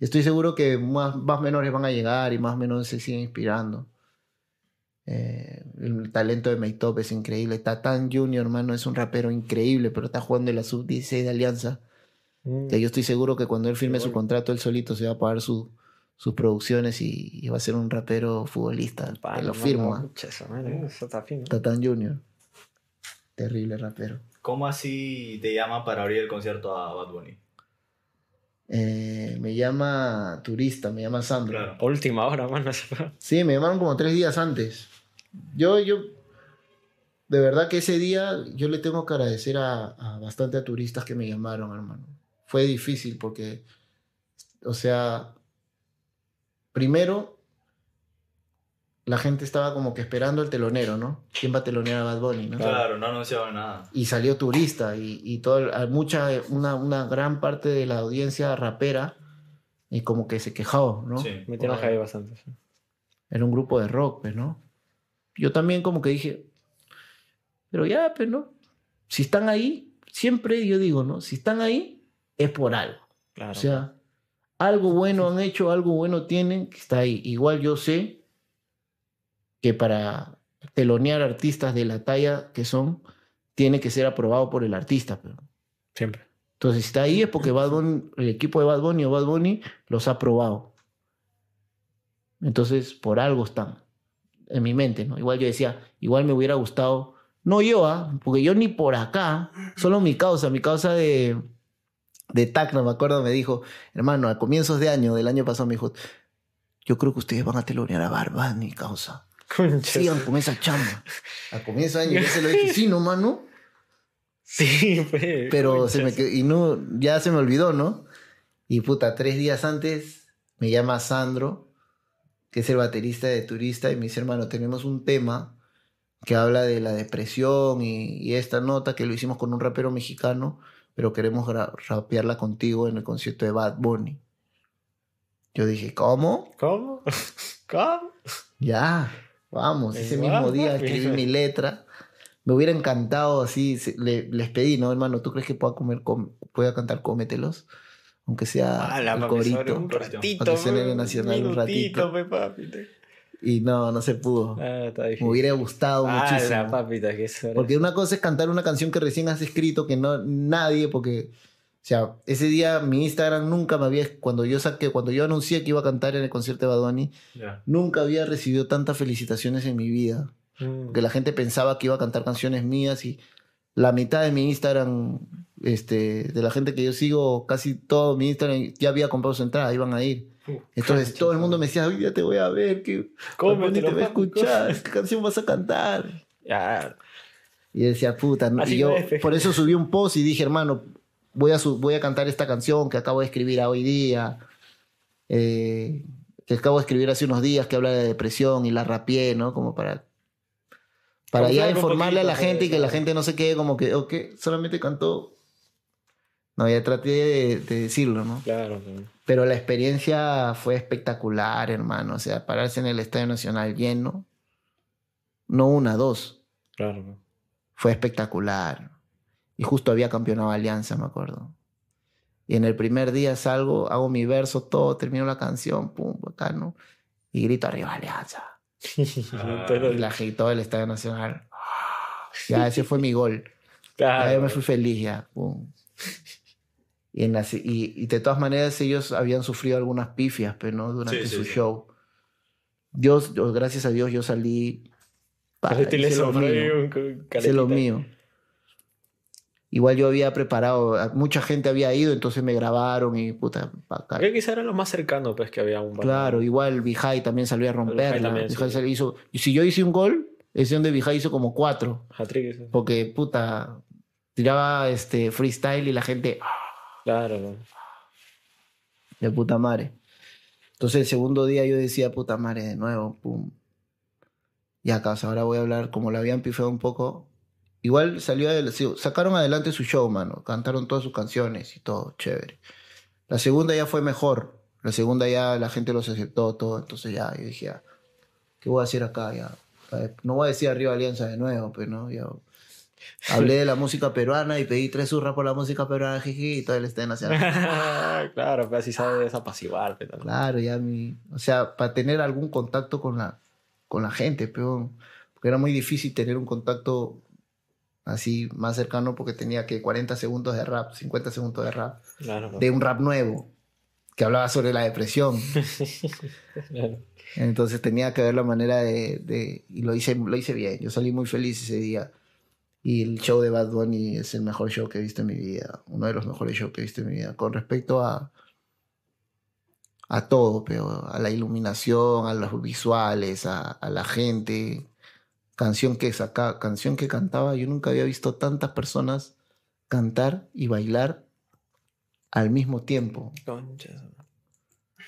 Speaker 2: Y estoy seguro que más, más menores van a llegar y más menores se siguen inspirando. Eh, el talento de Meitop es increíble. Tatán Junior, hermano, es un rapero increíble, pero está jugando en la sub-16 de Alianza.
Speaker 3: Mm.
Speaker 2: Que yo estoy seguro que cuando él firme su contrato, él solito se va a pagar su- sus producciones y, y va a ser un rapero futbolista. Lo firmo, ¿ah?
Speaker 3: fino.
Speaker 2: Tatán Junior. Terrible rapero.
Speaker 1: ¿Cómo así te llama para abrir el concierto a Bad Bunny?
Speaker 2: Eh, me llama turista, me llama Sandro.
Speaker 1: Claro.
Speaker 3: Última hora, mano.
Speaker 2: Sí, me llamaron como tres días antes. Yo, yo, de verdad que ese día yo le tengo que agradecer a, a bastante a turistas que me llamaron, hermano. Fue difícil porque, o sea, primero, la gente estaba como que esperando el telonero, ¿no? ¿Quién va a telonear a Bad Bunny, no?
Speaker 1: Claro, no anunciaba nada.
Speaker 2: y salió turista y, y todo, hay mucha, una, una gran parte de la audiencia rapera y como que se quejó, ¿no?
Speaker 1: Sí.
Speaker 3: Metieron
Speaker 2: Por-
Speaker 3: ahí bastante. sí.
Speaker 2: Era un grupo de rock, pues, ¿no? Yo también como que dije, pero ya, pues, ¿no? Si están ahí, siempre yo digo, ¿no? Si están ahí, es por algo.
Speaker 3: Claro.
Speaker 2: O sea, algo bueno han hecho, algo bueno tienen, que está ahí. Igual yo sé que para telonear artistas de la talla que son, tiene que ser aprobado por el artista. Pero.
Speaker 3: siempre.
Speaker 2: Entonces, si está ahí es porque Bad Bunny- el equipo de Bad Bunny o Bad Bunny los ha aprobado. Entonces, por algo están en mi mente, ¿no? Igual yo decía, igual me hubiera gustado, no yo, ¿ah? porque yo ni por acá, solo mi causa, mi causa de, de Tacna, me acuerdo, me dijo, hermano, a comienzos de año, del año pasado, me dijo, yo creo que ustedes van a telonear a Bad Bunny, causa.
Speaker 3: Concha.
Speaker 2: Sigan con esa chamba. A comienzo de año yo se lo dije, sí, no, mano.
Speaker 3: Sí, pues.
Speaker 2: Pero se me quedó- y no, ya se me olvidó, ¿no? Y puta, tres días antes me llama Sandro, que es el baterista de Turista, y me dice, hermano, tenemos un tema que habla de la depresión y, y esta nota que lo hicimos con un rapero mexicano, pero queremos rapearla contigo en el concierto de Bad Bunny. Yo dije, ¿cómo?
Speaker 3: ¿Cómo? ¿Cómo?
Speaker 2: Ya, vamos. Ese mismo día escribí mi letra. Me hubiera encantado así, les pedí, ¿no, hermano? ¿Tú crees que pueda, comer, com- pueda cantar Cómetelos? Aunque sea
Speaker 3: Ah, la
Speaker 2: el corito.
Speaker 3: un ratito.
Speaker 2: Que en
Speaker 3: pe,
Speaker 2: el Nacional un
Speaker 3: minutito,
Speaker 2: ratito.
Speaker 3: pe.
Speaker 2: Y no, no se pudo.
Speaker 3: Ah.
Speaker 2: Me hubiera gustado
Speaker 3: Ah, la
Speaker 2: muchísimo.
Speaker 3: papita, que eso era.
Speaker 2: Porque una cosa es cantar una canción que recién has escrito, que no nadie, porque, o sea, ese día mi Instagram nunca me había, cuando yo saqué, cuando yo anuncié que iba a cantar en el concierto de Bad Bunny,
Speaker 1: Ya.
Speaker 2: nunca había recibido tantas felicitaciones en mi vida.
Speaker 3: Mm.
Speaker 2: Porque la gente pensaba que iba a cantar canciones mías y la mitad de mi Instagram, este, de la gente que yo sigo, casi todo mi Instagram ya había comprado su entrada, iban a ir. Entonces todo el mundo me decía, hoy día te voy a ver, que
Speaker 3: ¿Cómo
Speaker 2: te voy a escuchar, qué canción vas a cantar.
Speaker 3: Ya,
Speaker 2: Y yo decía, puta, ¿no? Y yo
Speaker 3: no es, pe.
Speaker 2: por eso subí un post y dije, hermano, voy a, voy a cantar esta canción que acabo de escribir a hoy día, eh, que acabo de escribir hace unos días, que habla de depresión y la rapié, ¿no? Como para, para ya informarle a la gente y que la gente no se quede como que, ok, solamente cantó. No, ya traté de, de decirlo, ¿no?
Speaker 3: claro. pe.
Speaker 2: Pero la experiencia fue espectacular, hermano. O sea, pararse en el Estadio Nacional lleno, no una, dos
Speaker 3: Claro.
Speaker 2: fue espectacular. Y justo había campeonado Alianza, me acuerdo. Y en el primer día salgo, hago mi verso, todo, termino la canción, pum, bacano. Y grito arriba Alianza.
Speaker 3: Pero-
Speaker 2: Y la todo el Estadio Nacional. Ya, ese fue mi gol.
Speaker 3: Claro.
Speaker 2: Ya yo me fui feliz, ya. pum. Y, en las- y, y de todas maneras ellos habían sufrido algunas pifias, pero no durante
Speaker 1: Sí,
Speaker 2: su
Speaker 1: sí.
Speaker 2: show. Dios, gracias a Dios, yo salí. pa,
Speaker 3: Caleta
Speaker 2: hice lo mío, hice lo mío. Igual yo había preparado, mucha gente había ido, entonces me grabaron y puta, bacán.
Speaker 3: Que quizá era lo más cercano pues, que había un Batman.
Speaker 2: Claro, igual Vijay también salió a Vijay
Speaker 3: sí.
Speaker 2: hizo, y si yo hice un gol, ese donde Vijay hizo como cuatro. Porque, puta, tiraba este freestyle y la gente, ¡ah!
Speaker 3: Claro, ¿no?
Speaker 2: de puta madre. Entonces el segundo día yo decía, puta madre, de nuevo, pum. Y acá, o sea, ahora voy a hablar, como la habían pifeado un poco. Igual salió, adel- sí, sacaron adelante su show, mano. Cantaron todas sus canciones y todo, chévere. La segunda ya fue mejor. La segunda ya la gente los aceptó, todo. Entonces ya, yo dije, ya, ¿qué voy a hacer acá? Ya, no voy a decir arriba Alianza de nuevo, pero no, ya. Hablé de la música peruana y pedí tres zurras por la música peruana, jiji, y todo el estén haciendo.
Speaker 3: claro, pues así sabe desapaciguar. pues.
Speaker 2: Claro, ya mi. O sea, para tener algún contacto con la, con la gente, pero. Porque era muy difícil tener un contacto así más cercano porque tenía que 40 segundos de rap, 50 segundos de rap,
Speaker 3: Claro,
Speaker 2: de un rap nuevo que hablaba sobre la depresión.
Speaker 3: Claro.
Speaker 2: Entonces tenía que ver la manera de, de- y lo hice, lo hice bien. Yo salí muy feliz ese día. Y el show de Bad Bunny es el mejor show que he visto en mi vida. Uno de los mejores shows que he visto en mi vida. Con respecto a, a todo, pero a la iluminación, a los visuales, a, a la gente. Canción que saca, canción que cantaba. Yo nunca había visto tantas personas cantar y bailar al mismo tiempo.
Speaker 3: Concha.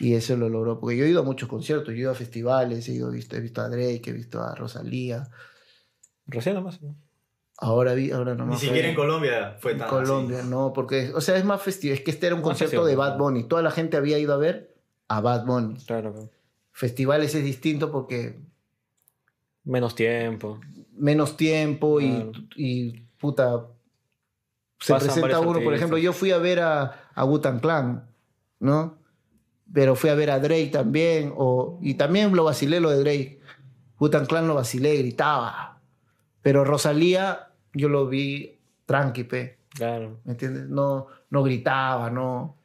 Speaker 2: Y eso lo logró, porque yo he ido a muchos conciertos, yo he ido a festivales, he, ido, visto, he visto a Drake, he visto a Rosalía.
Speaker 3: Recién nomás. ¿no?
Speaker 2: Ahora vi, ahora no
Speaker 1: Ni siquiera en Colombia fue
Speaker 2: En
Speaker 1: tan
Speaker 2: Colombia,
Speaker 1: así.
Speaker 2: no, porque, o sea, es más festivo, es que este era un concierto de. Bad Bunny, toda la gente había ido a ver a Bad Bunny.
Speaker 3: Claro.
Speaker 2: Festivales es distinto porque
Speaker 3: Menos tiempo.
Speaker 2: menos tiempo y,
Speaker 3: Claro.
Speaker 2: y puta, se
Speaker 3: Pasan
Speaker 2: presenta uno, por ejemplo, yo fui a ver a, a Clan, ¿no? Pero fui a ver a Drake también, o, y también lo vacilé lo de Drake. Wu-Tang Clan lo vacilé, gritaba. Pero Rosalía, yo lo vi tranqui, pe,
Speaker 3: Claro.
Speaker 2: ¿me entiendes? No, no gritaba, no.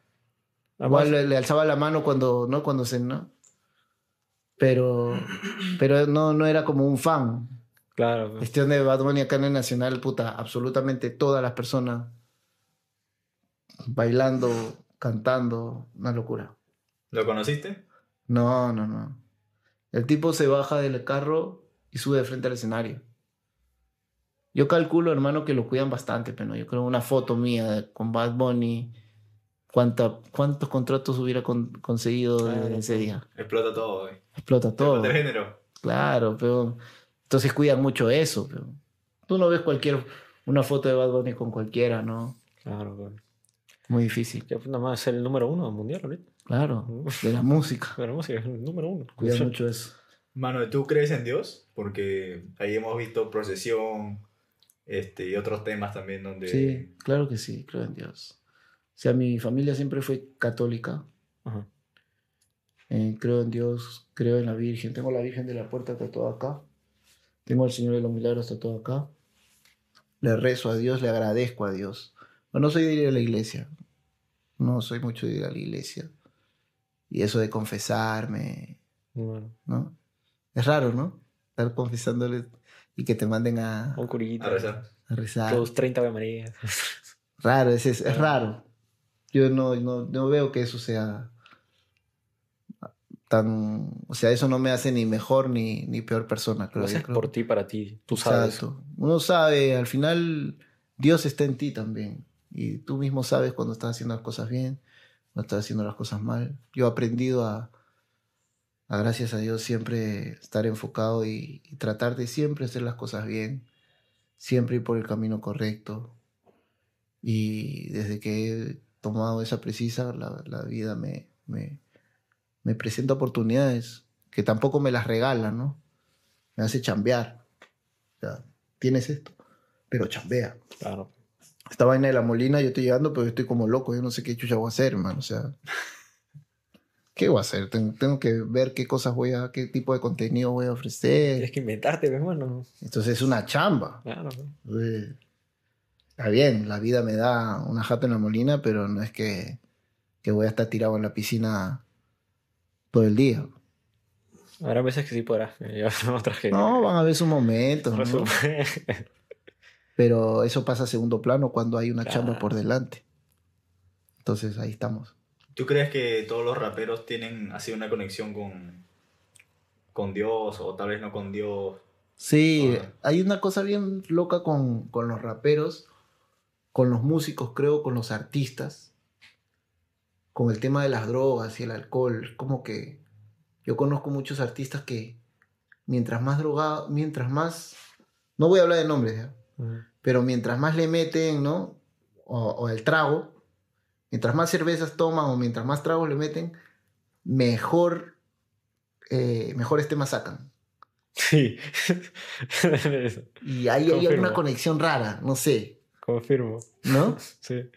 Speaker 3: Además,
Speaker 2: Igual le, le alzaba la mano cuando, ¿no? Cuando se, ¿no? Pero, pero no, no era como un fan.
Speaker 3: claro.
Speaker 2: Cuestión de Bad Bunny acá en el Nacional, puta, absolutamente todas las personas bailando, cantando, una locura.
Speaker 1: ¿Lo conociste?
Speaker 2: No, no, no. El tipo se baja del carro y sube de frente al escenario. Yo calculo, hermano, que lo cuidan bastante, pero yo creo una foto mía con Bad Bunny, cuánta, cuántos contratos hubiera con- conseguido
Speaker 3: Claro,
Speaker 2: desde ese día.
Speaker 1: Explota todo, güey.
Speaker 2: Explota todo.
Speaker 1: Explota el género.
Speaker 2: Claro, pero entonces cuidan mucho eso. Pero tú no ves cualquier una foto de Bad Bunny con cualquiera, ¿no?
Speaker 3: Claro, pues.
Speaker 2: Muy difícil.
Speaker 3: Ya pues, nada más es el número uno mundial ahorita.
Speaker 2: Claro, de la música.
Speaker 3: Pero música es el número uno.
Speaker 2: Cuidan mucho eso.
Speaker 1: Mano, ¿tú crees en Dios? Porque ahí hemos visto procesión este, y otros temas también donde...
Speaker 2: Sí, claro que sí, creo en Dios. O sea, mi familia siempre fue católica.
Speaker 3: Ajá.
Speaker 2: Eh, creo en Dios, creo en la Virgen. Tengo la Virgen de la Puerta tatuada acá. Tengo al Señor de los Milagros tatuado acá. Le rezo a Dios, le agradezco a Dios. Pero no soy de ir a la iglesia. No soy mucho de ir a la iglesia. Y eso de confesarme,
Speaker 3: Bueno,
Speaker 2: ¿no? Es raro, ¿no? Estar confesándole y que te manden a,
Speaker 3: un.
Speaker 1: A rezar.
Speaker 2: a rezar.
Speaker 3: Tus 30 Ave María.
Speaker 2: Raro, es, es, es raro. Yo no, no, no veo que eso sea tan... O sea, eso no me hace ni mejor ni, ni peor persona,
Speaker 3: Lo
Speaker 2: creo. yo,
Speaker 3: haces por ti, para ti. Tú sabes.
Speaker 2: Exacto. Uno sabe, al final Dios está en ti también. Y tú mismo sabes cuando estás haciendo las cosas bien, cuando estás haciendo las cosas mal. Yo he aprendido a, a gracias a Dios, siempre estar enfocado y, y tratar de siempre hacer las cosas bien, siempre ir por el camino correcto. Y desde que tomado esa precisa, la, la vida me, me, me presenta oportunidades que tampoco me las regala, ¿no? Me hace chambear. O sea, tienes esto, pero chambea.
Speaker 3: Claro.
Speaker 2: esta vaina de la molina, yo estoy llegando, pero yo estoy como loco, yo no sé qué chucha voy a hacer, hermano. O sea, ¿qué voy a hacer? Tengo, tengo que ver qué cosas voy a, qué tipo de contenido voy a ofrecer.
Speaker 3: Tienes que inventarte, pues, hermano.
Speaker 2: Entonces es una chamba.
Speaker 3: Claro.
Speaker 2: Eh, Está bien, la vida me da una jata en la molina, pero no es que, que voy a estar tirado en la piscina todo el día.
Speaker 3: Habrá veces que sí podrás.
Speaker 2: No, van a haber sus momentos, pero eso pasa a segundo plano cuando hay una chamba
Speaker 3: Claro.
Speaker 2: por delante. Entonces ahí estamos.
Speaker 1: ¿Tú crees que todos los raperos tienen así una conexión con, con Dios o tal vez no con Dios?
Speaker 2: Sí, hay una cosa bien loca con, con los raperos, con los músicos, creo, con los artistas, con el tema de las drogas y el alcohol. Como que yo conozco muchos artistas que mientras más drogado, mientras más, no voy a hablar de nombres, pero mientras más le meten, ¿no? O, o el trago, mientras más cervezas toman o mientras más tragos le meten, mejor, eh, mejores temas sacan.
Speaker 3: Sí.
Speaker 2: Y ahí hay una conexión rara, no sé,
Speaker 3: Confirmo.
Speaker 2: ¿no?
Speaker 3: Sí.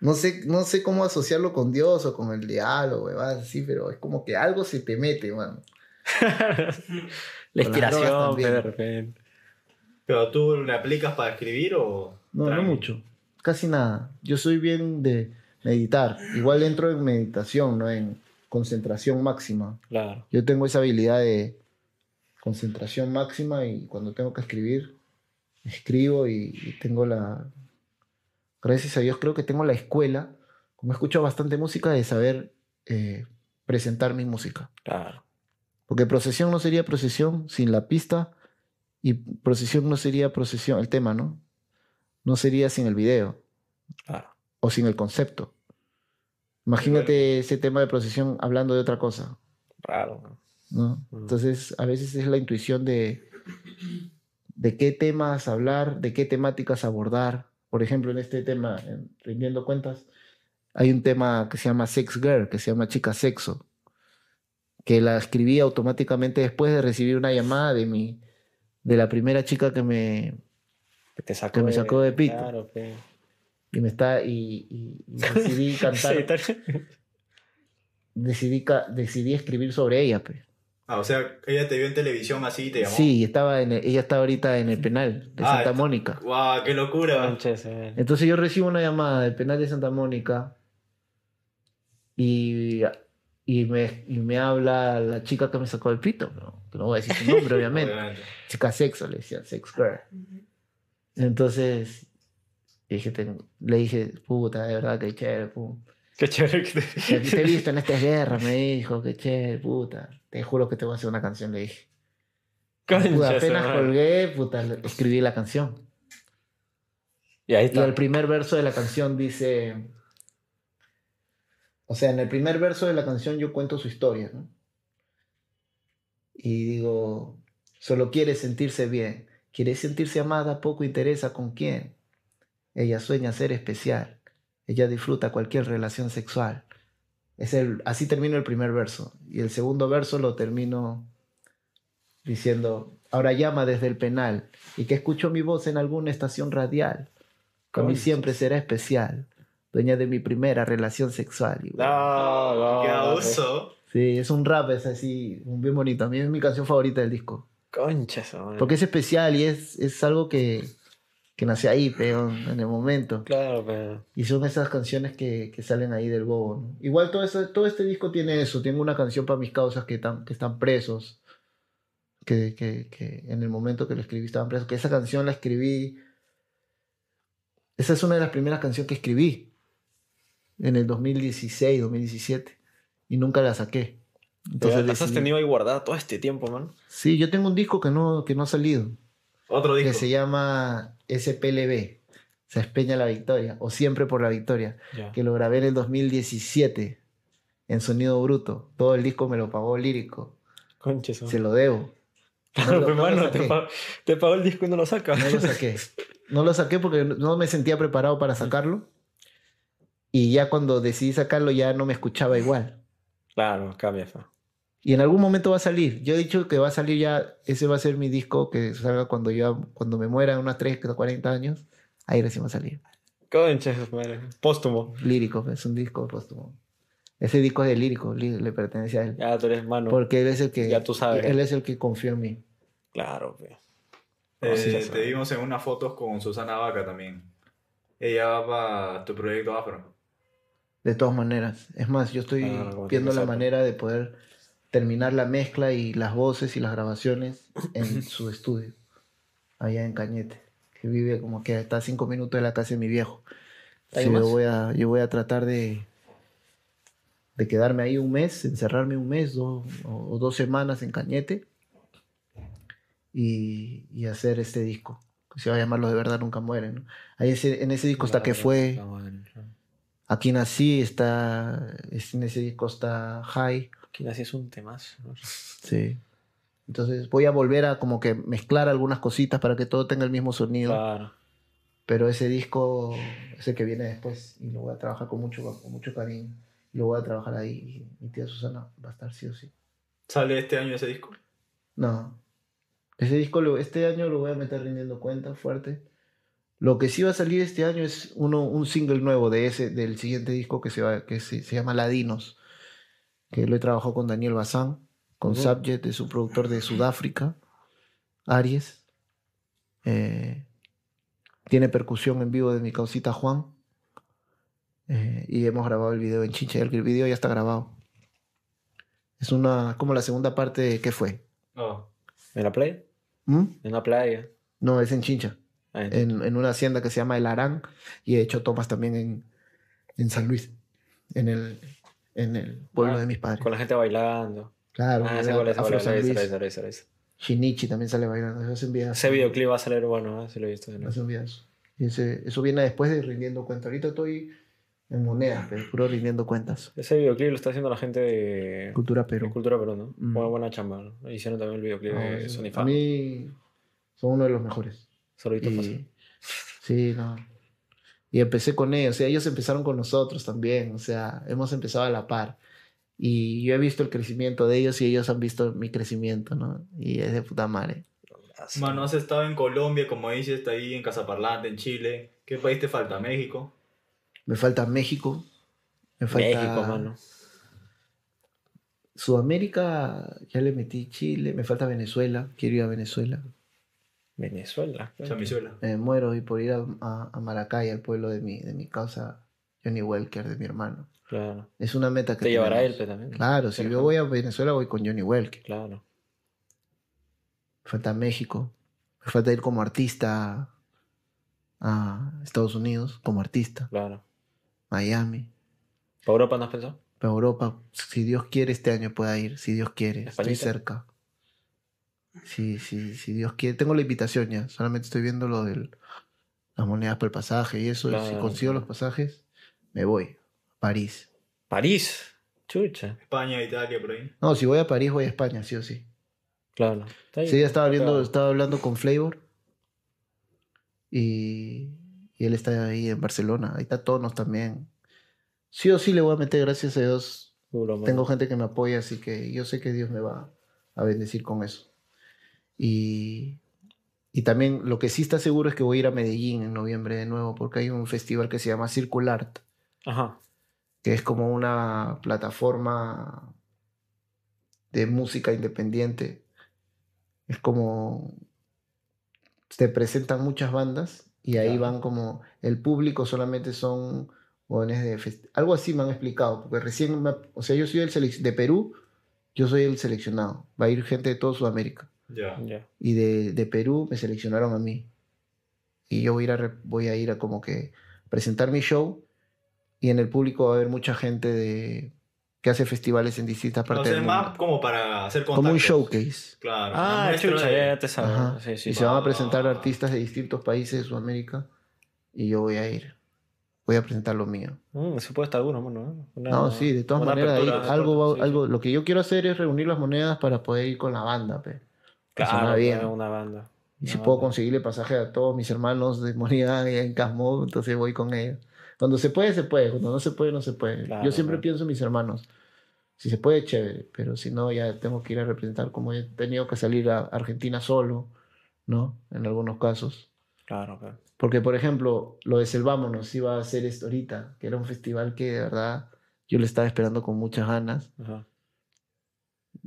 Speaker 2: No sé, no sé cómo asociarlo con Dios o con el diablo, huevadas así, pero es como que algo se te mete, mano.
Speaker 3: La inspiración,
Speaker 2: también.
Speaker 3: de repente.
Speaker 1: ¿Pero tú le aplicas para escribir o...?
Speaker 2: No, no mucho, casi nada. Yo soy bien de meditar. Igual entro en meditación, ¿no? En concentración máxima.
Speaker 3: Claro.
Speaker 2: Yo tengo esa habilidad de concentración máxima y cuando tengo que escribir, escribo y, y tengo la... Gracias a Dios creo que tengo la escuela, como escucho bastante música, de saber eh, presentar mi música.
Speaker 3: Claro.
Speaker 2: Porque procesión no sería procesión sin la pista y procesión no sería procesión, el tema, ¿no? No sería sin el video
Speaker 3: Claro.
Speaker 2: o sin el concepto. Imagínate ese tema de procesión hablando de otra cosa.
Speaker 3: Raro.
Speaker 2: ¿no?
Speaker 3: Mm.
Speaker 2: Entonces, a veces es la intuición de, de qué temas hablar, de qué temáticas abordar. Por ejemplo, en este tema, en Rindiendo Cuentas, hay un tema que se llama Sex Girl, que se llama Chica Sexo, que la escribí automáticamente después de recibir una llamada de mi, de la primera chica que me,
Speaker 3: Que te sacó
Speaker 2: Que me sacó de pito.
Speaker 3: Claro, pe.
Speaker 2: y me está, y, y- y decidí cantar,
Speaker 3: Sí,
Speaker 2: decidí, decidí escribir sobre ella, pues.
Speaker 1: Ah, o sea, ella te vio en televisión así y te llamó.
Speaker 2: Sí, estaba en el- ella está ahorita en el penal de
Speaker 1: Ah,
Speaker 2: Santa
Speaker 1: está-
Speaker 2: Mónica.
Speaker 1: ¡Guau, qué locura!
Speaker 3: Eh.
Speaker 2: Entonces yo recibo una llamada del penal de Santa Mónica y, y, me, y me habla la chica que me sacó el pito, ¿no? que no voy a decir su nombre, obviamente.
Speaker 1: Obviamente.
Speaker 2: Chica sexo, le decía, sex girl. Entonces dije, tengo- le dije, puta, de verdad, que chévere, pum.
Speaker 3: Qué chévere que
Speaker 2: Te, te he visto en estas guerras, me dijo, que chévere, puta. Te juro que te voy a hacer una canción, le dije. Puta, apenas colgué, puta, escribí la canción.
Speaker 3: Y ahí
Speaker 2: Y
Speaker 3: está.
Speaker 2: el primer verso de la canción dice. O sea, en el primer verso de la canción yo cuento su historia, ¿no? Y digo, solo quiere sentirse bien. Quiere sentirse amada, poco interesa con quién. Ella sueña ser especial. Ella disfruta cualquier relación sexual. Es el, así termino el primer verso. Y el segundo verso lo termino diciendo, ahora llama desde el penal y que escucho mi voz en alguna estación radial. Con mí siempre será especial. Dueña de mi primera relación sexual. Y bueno,
Speaker 3: No, no.
Speaker 1: ¡Qué abuso!
Speaker 2: Sí, es un rap, es así, bien bonito. A mí es mi canción favorita del disco.
Speaker 3: Concha.
Speaker 2: Porque es especial y es, es algo que, que nació ahí, pero en el momento.
Speaker 3: Claro, pero.
Speaker 2: Y son esas canciones que, que salen ahí del bobo. ¿no? Igual todo, eso- todo este disco tiene eso. Tiene una canción para mis causas que, están que están presos. Que, que, que en el momento que lo escribí estaban presos. Que esa canción la escribí. Esa es una de las primeras canciones que escribí. En el 2016, 2017. Y nunca la saqué. Entonces
Speaker 3: las has tenido ahí guardada todo este tiempo, man.
Speaker 2: Sí, yo tengo un disco que no, que no ha salido.
Speaker 1: Otro
Speaker 2: Que
Speaker 1: disco.
Speaker 2: se llama SPLB. Se espeña la victoria. O siempre por la victoria. Que lo grabé en el 2017 en sonido bruto. Todo el disco me lo pagó lírico.
Speaker 3: Concha, esa
Speaker 2: Se lo debo.
Speaker 3: Claro, pues,
Speaker 2: no saqué.
Speaker 3: te, pagó, te pagó el disco y no lo sacas.
Speaker 2: No lo saqué. No lo saqué porque no me sentía preparado para sacarlo. Y ya cuando decidí sacarlo ya no me escuchaba igual.
Speaker 3: Claro, cambia, fa.
Speaker 2: Y en algún momento va a salir. Yo he dicho que va a salir ya, ese va a ser mi disco que salga cuando yo, cuando me muera, unos 30, 40 años. Ahí recién va a salir.
Speaker 3: Concha, madre. Póstumo.
Speaker 2: Lírico, es un disco póstumo. Ese disco es de lírico, le pertenece a él.
Speaker 3: Ya tú eres mano.
Speaker 2: Porque él es el que.
Speaker 3: Ya tú sabes.
Speaker 2: Él es el que confió en mí.
Speaker 3: Claro.
Speaker 1: Eh,
Speaker 3: sí, ya
Speaker 1: te vimos en unas fotos con Susana Vaca también. Ella va para tu proyecto afro.
Speaker 2: De todas maneras. Es más, yo estoy viendo la manera de poder terminar la mezcla y las voces y las grabaciones en su estudio, allá en Cañete, que vive como que está a cinco minutos de la casa de mi viejo.
Speaker 3: ¿Hay
Speaker 2: Sí, yo, voy a, yo voy a tratar de, de quedarme ahí un mes, encerrarme un mes do- o, o dos semanas en Cañete y, y hacer este disco, que se va a llamar Los de Verdad Nunca Mueren. ¿no? Ahí ese- en ese disco está que fue...
Speaker 3: Ah, bueno, claro.
Speaker 2: Aquí nací, está. es- En ese disco está High.
Speaker 3: Nací es un temazo. ¿no?
Speaker 2: Sí. Entonces voy a volver a como que mezclar algunas cositas para que todo tenga el mismo sonido.
Speaker 3: Claro.
Speaker 2: Pero ese disco es el que viene después y lo voy a trabajar con mucho, con mucho cariño. Lo voy a trabajar ahí y mi tía Susana va a estar sí o sí.
Speaker 1: ¿Sale este año ese disco?
Speaker 2: No. Ese disco lo- este año lo voy a meter rindiendo cuenta fuerte. Lo que sí va a salir este año es uno, un single nuevo de ese, del siguiente disco que se, va, que se, se llama Ladinos. Que lo he trabajado con Daniel Bazán, con
Speaker 3: Ujú.
Speaker 2: Subject, es un productor de Sudáfrica, Aries. Eh, tiene percusión en vivo de mi causita Juan. Eh, y hemos grabado el video en Chincha. El video ya está grabado. Es una como la segunda parte de ¿Qué fue?
Speaker 1: Oh.
Speaker 3: ¿En la playa?
Speaker 2: ¿Mm?
Speaker 3: En la playa.
Speaker 2: No, es en Chincha,
Speaker 3: Ah, en-
Speaker 2: en, en una hacienda que se llama El Arán y he hecho tomas también en, en San Luis, en el, en el pueblo
Speaker 3: Ah,
Speaker 2: de mis padres.
Speaker 3: Con la gente bailando.
Speaker 2: Claro,
Speaker 3: Ah, ese.
Speaker 2: Shinichi también sale bailando, es un.
Speaker 3: Ese videoclip va a salir bueno, ¿eh? si lo he visto.
Speaker 2: Es un ese- eso viene después de rindiendo cuentas. Ahorita estoy en monedas, pero puro rindiendo cuentas.
Speaker 3: Ese videoclip lo está haciendo la gente de,
Speaker 2: Cultura
Speaker 3: de
Speaker 2: Perú.
Speaker 3: Cultura Perú, ¿no?
Speaker 2: Mm.
Speaker 3: Buena, buena chamba. ¿no? Hicieron también el videoclip
Speaker 2: No,
Speaker 3: de Sony
Speaker 2: a mí son uno de los mejores.
Speaker 3: Saluditos para
Speaker 2: Y, sí, no. Y empecé con ellos, o sea, ellos empezaron con nosotros también, o sea, hemos empezado a la par. Y yo he visto el crecimiento de ellos y ellos han visto mi crecimiento, ¿no? Y es de puta madre.
Speaker 1: Mano, has estado en Colombia, como dices, está ahí en Casaparlante, en Chile. ¿Qué país te falta? ¿México?
Speaker 2: Me falta México, me falta
Speaker 3: México, mano.
Speaker 2: Sudamérica, ya le metí Chile, me falta Venezuela, quiero ir a Venezuela.
Speaker 3: Venezuela.
Speaker 1: Chamizuela.
Speaker 2: Me muero y por ir a, a- a Maracay, al pueblo de mi, de mi causa, Johnny Welker, de mi hermano.
Speaker 3: Claro.
Speaker 2: Es una meta que
Speaker 3: Te llevará él
Speaker 2: tenemos.
Speaker 3: también.
Speaker 2: Claro, si
Speaker 3: Pero-
Speaker 2: yo voy a Venezuela voy con Johnny Welker.
Speaker 3: Claro.
Speaker 2: Me falta México. Me falta ir como artista a Estados Unidos, como artista.
Speaker 3: Claro.
Speaker 2: Miami.
Speaker 3: ¿Para Europa no has pensado?
Speaker 2: Para Europa, si Dios quiere, este año pueda ir. Si Dios quiere, estoy cerca. Sí, sí, si Dios quiere. Tengo la invitación ya. Solamente estoy viendo lo de las monedas para el pasaje y eso. y si consigo
Speaker 3: claro.
Speaker 2: los pasajes, me voy. a París.
Speaker 3: París. Chucha.
Speaker 1: España, Italia, por ahí.
Speaker 2: No, si voy a París, voy a España, sí o sí.
Speaker 3: Claro.
Speaker 2: Sí, ya estaba viendo,
Speaker 3: Claro.
Speaker 2: estaba hablando con Flavor. Y, y él está ahí en Barcelona. Ahí está Tonos también. Sí o sí le voy a meter, gracias a Dios. Tengo gente que me apoya, así que yo sé que Dios me va a bendecir con eso. Y, y también lo que sí está seguro es que voy a ir a Medellín en noviembre de nuevo, porque hay un festival que se llama Circular Art,
Speaker 3: Ajá.
Speaker 2: que es como una plataforma de música independiente. Es como se presentan muchas bandas y ahí van como el público solamente son jóvenes de fest- algo así me han explicado porque recién me- o sea yo soy el de Perú yo soy el seleccionado va a ir gente de toda Sudamérica
Speaker 1: Ya.
Speaker 3: Ya.
Speaker 2: y de, de Perú me seleccionaron a mí y yo voy a ir a voy a ir a como que presentar mi show y en el público va a haber mucha gente de que hace festivales en distintas
Speaker 1: O
Speaker 2: partes
Speaker 1: sea,
Speaker 2: del
Speaker 1: es más
Speaker 2: mundo
Speaker 1: como para hacer contactos.
Speaker 2: como un showcase
Speaker 1: Claro.
Speaker 3: Ah, chucha,
Speaker 1: de-
Speaker 3: ya, te sabes. Sí, sí.
Speaker 2: y se van a
Speaker 1: va,
Speaker 2: presentar
Speaker 1: va, va.
Speaker 2: artistas de distintos países de Sudamérica y yo voy a ir. Voy a presentar lo mío.
Speaker 3: Mm, eso puede estar duro, mano. ¿eh? Una-
Speaker 2: No, sí, de todas maneras, ahí algo, va- algo,
Speaker 3: sí.
Speaker 2: lo que yo quiero hacer es reunir las monedas para poder ir con la banda, pe.
Speaker 3: Claro,
Speaker 2: bien.
Speaker 3: una banda.
Speaker 2: Y si
Speaker 3: Una
Speaker 2: puedo
Speaker 3: banda.
Speaker 2: conseguirle pasaje a todos mis hermanos de moneda en Casmo, entonces voy con ellos. Cuando se puede, se puede. Cuando no se puede, no se puede.
Speaker 3: Claro,
Speaker 2: yo siempre
Speaker 3: claro.
Speaker 2: pienso en mis hermanos. Si se puede, chévere. Pero si no, ya tengo que ir a representar como he tenido que salir a Argentina solo, ¿no? En algunos casos.
Speaker 3: Claro, claro.
Speaker 2: Porque, por ejemplo, lo de Selvámonos iba a ser esto ahorita, que era un festival que de verdad yo lo estaba esperando con muchas ganas
Speaker 3: Ajá.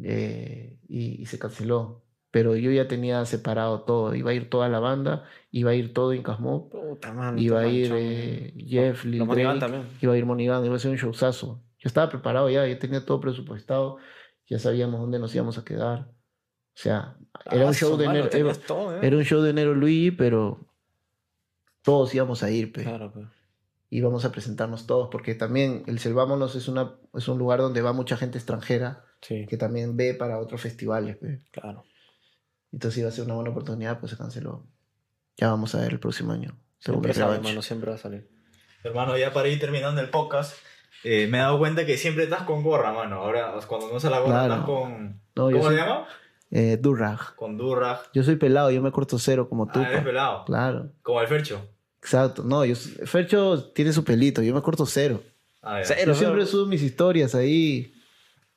Speaker 2: eh, y, y se canceló. Pero yo ya tenía separado todo. Iba a ir toda la banda, iba a ir todo Mob,
Speaker 3: Puta, mano.
Speaker 2: iba a ir eh, Jeff,
Speaker 3: Monigan
Speaker 2: Drake,
Speaker 3: también.
Speaker 2: iba a ir Monigan, iba a ser un showzazo. Yo estaba preparado ya, ya tenía todo presupuestado, ya sabíamos dónde nos íbamos a quedar. O sea, era
Speaker 3: Ah,
Speaker 2: un show de enero, era,
Speaker 3: todo, ¿eh?
Speaker 2: era un show de enero Luigi, pero todos íbamos a ir, pe.
Speaker 3: Claro, pues.
Speaker 2: íbamos a presentarnos todos, porque también el Selvámonos es, una, es un lugar donde va mucha gente extranjera
Speaker 3: Sí,
Speaker 2: que también ve para otros festivales. pe.
Speaker 3: claro.
Speaker 2: Entonces iba a ser una buena oportunidad, pues se canceló. Ya vamos a ver el próximo año.
Speaker 3: Siempre sale,
Speaker 2: revancha.
Speaker 3: mano, siempre va a salir.
Speaker 1: Hermano, ya para ir terminando el podcast, eh, me he dado cuenta que siempre estás con gorra, mano. Ahora, cuando no usa la gorra,
Speaker 2: Claro.
Speaker 1: estás con.
Speaker 2: No,
Speaker 1: ¿Cómo
Speaker 2: soy
Speaker 1: se llama?
Speaker 2: eh, Durag.
Speaker 1: Con Durrag.
Speaker 2: Yo soy pelado, yo me corto cero como tú.
Speaker 1: Ah, eres pelado.
Speaker 2: Claro,
Speaker 1: Como el Fercho.
Speaker 2: exacto. No, yo, Fercho tiene su pelito, yo me corto cero.
Speaker 1: Ah.
Speaker 3: Cero.
Speaker 2: Yo siempre subo mis historias ahí,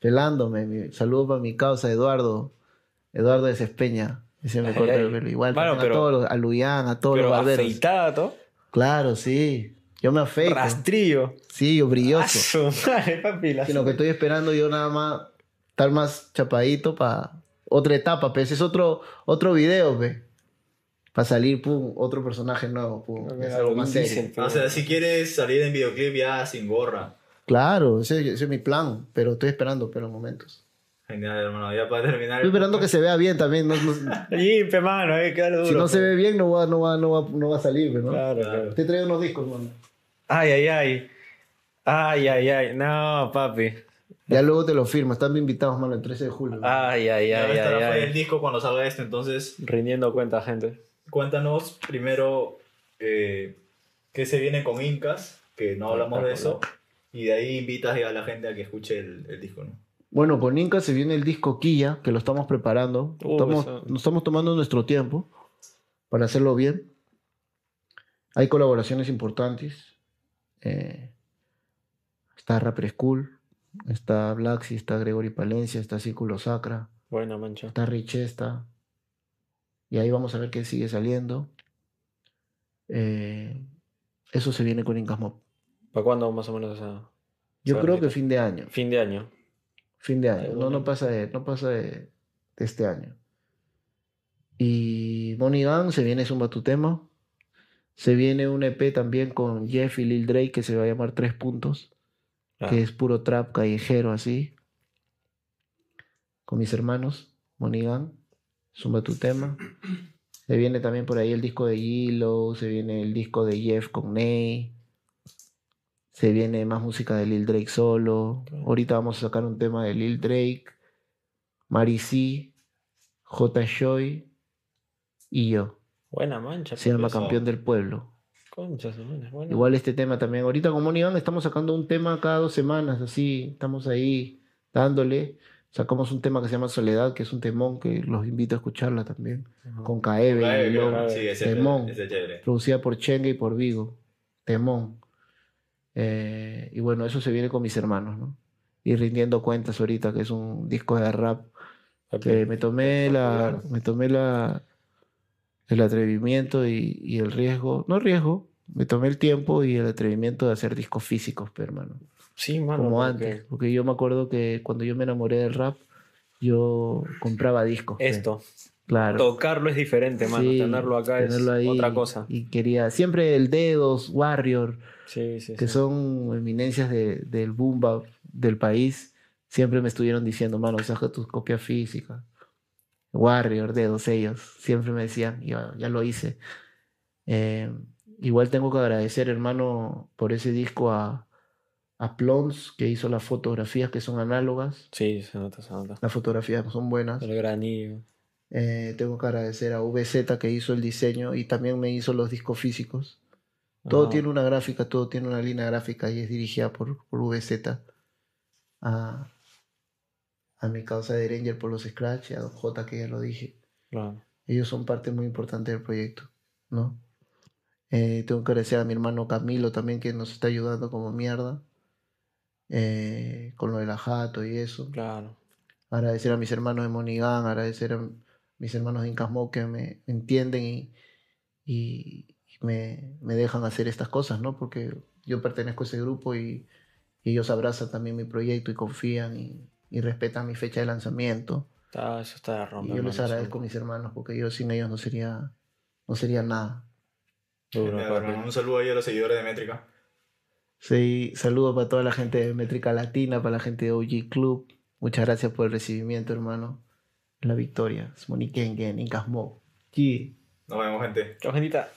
Speaker 2: pelándome. Mi, saludo para mi causa, Eduardo. Eduardo de Cespeña. Ese me
Speaker 3: Ay,
Speaker 2: corta
Speaker 3: ay.
Speaker 2: el pelo. Igual, también
Speaker 3: pero-
Speaker 2: a todos los, a Luyan, a todos
Speaker 3: Pero
Speaker 2: los barberos.
Speaker 3: afeitada, todo.
Speaker 2: Claro, sí. Yo me afeito.
Speaker 3: Rastrillo.
Speaker 2: Sí, yo brilloso.
Speaker 3: su madre, papi. la-
Speaker 2: Sino que estoy esperando yo nada más estar más chapadito para otra etapa, pues es otro, otro video, pe. Para salir, pum, otro personaje nuevo, pum. Es algo más serio.
Speaker 3: Pero-
Speaker 1: O sea, si quieres salir en videoclip ya sin gorra.
Speaker 2: Claro, ese, ese es mi plan, pero estoy esperando, pero momentos.
Speaker 1: Genial, hermano. Ya para terminar.
Speaker 2: Estoy esperando que se vea bien también. no- no-
Speaker 3: Limpe, mano, eh, duro.
Speaker 2: si no se ve bien, no va, no va, no va, no va a salir, ¿no?
Speaker 3: Claro, claro.
Speaker 2: Te traigo unos discos, mano.
Speaker 3: Ay, ay, ay. Ay, ay, ay. No, papi.
Speaker 2: Ya luego te lo firmo. Están invitados, mano, el 13 de julio.
Speaker 3: Ay, ay,
Speaker 1: Ya
Speaker 3: ay,
Speaker 1: estará
Speaker 3: ay,
Speaker 1: fuera el
Speaker 3: ay.
Speaker 1: disco cuando salga esto. Entonces,
Speaker 3: Rindiendo cuenta, gente.
Speaker 1: cuéntanos primero eh, qué se viene con Incas, que no hablamos de eso. Y de ahí invitas ya a la gente a que escuche el, el disco, ¿no?
Speaker 2: Bueno, con Inca se viene el disco Quilla, que lo estamos preparando.
Speaker 3: Uh,
Speaker 2: Estamos- Nos estamos tomando nuestro tiempo para hacerlo bien. Hay colaboraciones importantes. Eh, está Rapper School, está Blacksy, está Gregory Palencia, está Círculo Sacra,
Speaker 3: Buena mancha.
Speaker 2: está Richesta. Y ahí vamos a ver qué sigue saliendo. Eh, eso se viene con Incas Mob.
Speaker 3: ¿Para cuándo más o menos esa?
Speaker 2: Yo
Speaker 3: esa
Speaker 2: creo que fin de año.
Speaker 3: Fin de año.
Speaker 2: Fin de año. No, no pasa, de, no pasa de, de este año. Y Monigan se viene Zumba tu tema. Se viene un EP también con Jeff y Lil Drake que se va a llamar Tres Puntos,
Speaker 3: Ah,
Speaker 2: que es puro trap callejero así. Con mis hermanos, Monigan, Zumba tu tema. Se viene también por ahí el disco de Gilo, se viene el disco de Jeff con Ney. Se viene más música de Lil Drake solo. Ahorita vamos a sacar un tema de Lil Drake, Mari C, J. Shoy y yo.
Speaker 3: Buena mancha.
Speaker 2: Se llama. Campeón del Pueblo.
Speaker 3: Concha, buena.
Speaker 2: Igual este tema también. Ahorita con Monigan estamos sacando un tema cada dos semanas, así. Estamos ahí dándole. Sacamos un tema que se llama Soledad, que es un temón que los invito a escucharla también.
Speaker 3: Ajá.
Speaker 2: Con Lilo.
Speaker 1: claro. Sí, ese
Speaker 2: Temón.
Speaker 1: ese es chévere.
Speaker 2: producida por Chenga y por Vigo. Temón. Eh, y bueno, eso se viene con mis hermanos, ¿no? Y rindiendo cuentas ahorita, que es un disco de rap
Speaker 3: Papi,
Speaker 2: que me tomé la, me tomé la, el atrevimiento y, y el riesgo, no riesgo, me tomé el tiempo y el atrevimiento de hacer discos físicos, pe, hermano,
Speaker 3: Sí, mano.
Speaker 2: como
Speaker 3: porque
Speaker 2: antes, porque yo me acuerdo que cuando yo me enamoré del rap, yo compraba discos.
Speaker 3: Esto.
Speaker 2: Claro.
Speaker 3: Tocarlo es diferente, mano.
Speaker 2: Sí,
Speaker 3: tenerlo acá
Speaker 2: tenerlo
Speaker 3: es
Speaker 2: ahí.
Speaker 3: otra cosa.
Speaker 2: Y quería, siempre el Dedos, Warrior,
Speaker 3: Sí, sí,
Speaker 2: que son eminencias de- del boom bap del país, siempre me estuvieron diciendo, mano, saca tus copias físicas. Warrior, dedos, ellos, siempre me decían, ya, ya lo hice. Eh, igual tengo que agradecer, hermano, por ese disco a, a Plons, que hizo las fotografías que son análogas.
Speaker 3: Sí, se nota, se nota.
Speaker 2: Las fotografías son buenas.
Speaker 3: El granillo.
Speaker 2: Eh, tengo que agradecer a VZ que hizo el diseño y también me hizo los discos físicos. Todo
Speaker 3: Ajá.
Speaker 2: tiene una gráfica, todo tiene una línea gráfica y es dirigida por, por VZ. A, a mi causa de Ranger por los Scratch y a Don J, que ya lo dije.
Speaker 3: Claro.
Speaker 2: Ellos son parte muy importante del proyecto, ¿no? Eh, tengo que agradecer a mi hermano Camilo también, que nos está ayudando como mierda. eh, con lo de la jato y eso.
Speaker 3: Claro.
Speaker 2: Agradecer a mis hermanos de Monigán, agradecer a mis hermanos de Incasmo que me entienden y, y me, me dejan hacer estas cosas, ¿no? Porque yo pertenezco a ese grupo y, y ellos abrazan también mi proyecto y confían y, y respetan mi fecha de lanzamiento.
Speaker 3: Está- eso está de
Speaker 2: Y yo les agradezco a mis hermanos porque yo sin ellos no sería, no sería nada.
Speaker 3: Duro,
Speaker 1: hermano, un saludo ahí a los seguidores de Métrica.
Speaker 2: Sí, saludos para toda la gente de Métrica Latina, para la gente de OG Club. Muchas gracias por el recibimiento, hermano. La victoria. Monikengen, Incas Mo. Sí.
Speaker 1: Nos vemos, gente.
Speaker 3: Chao, gentita.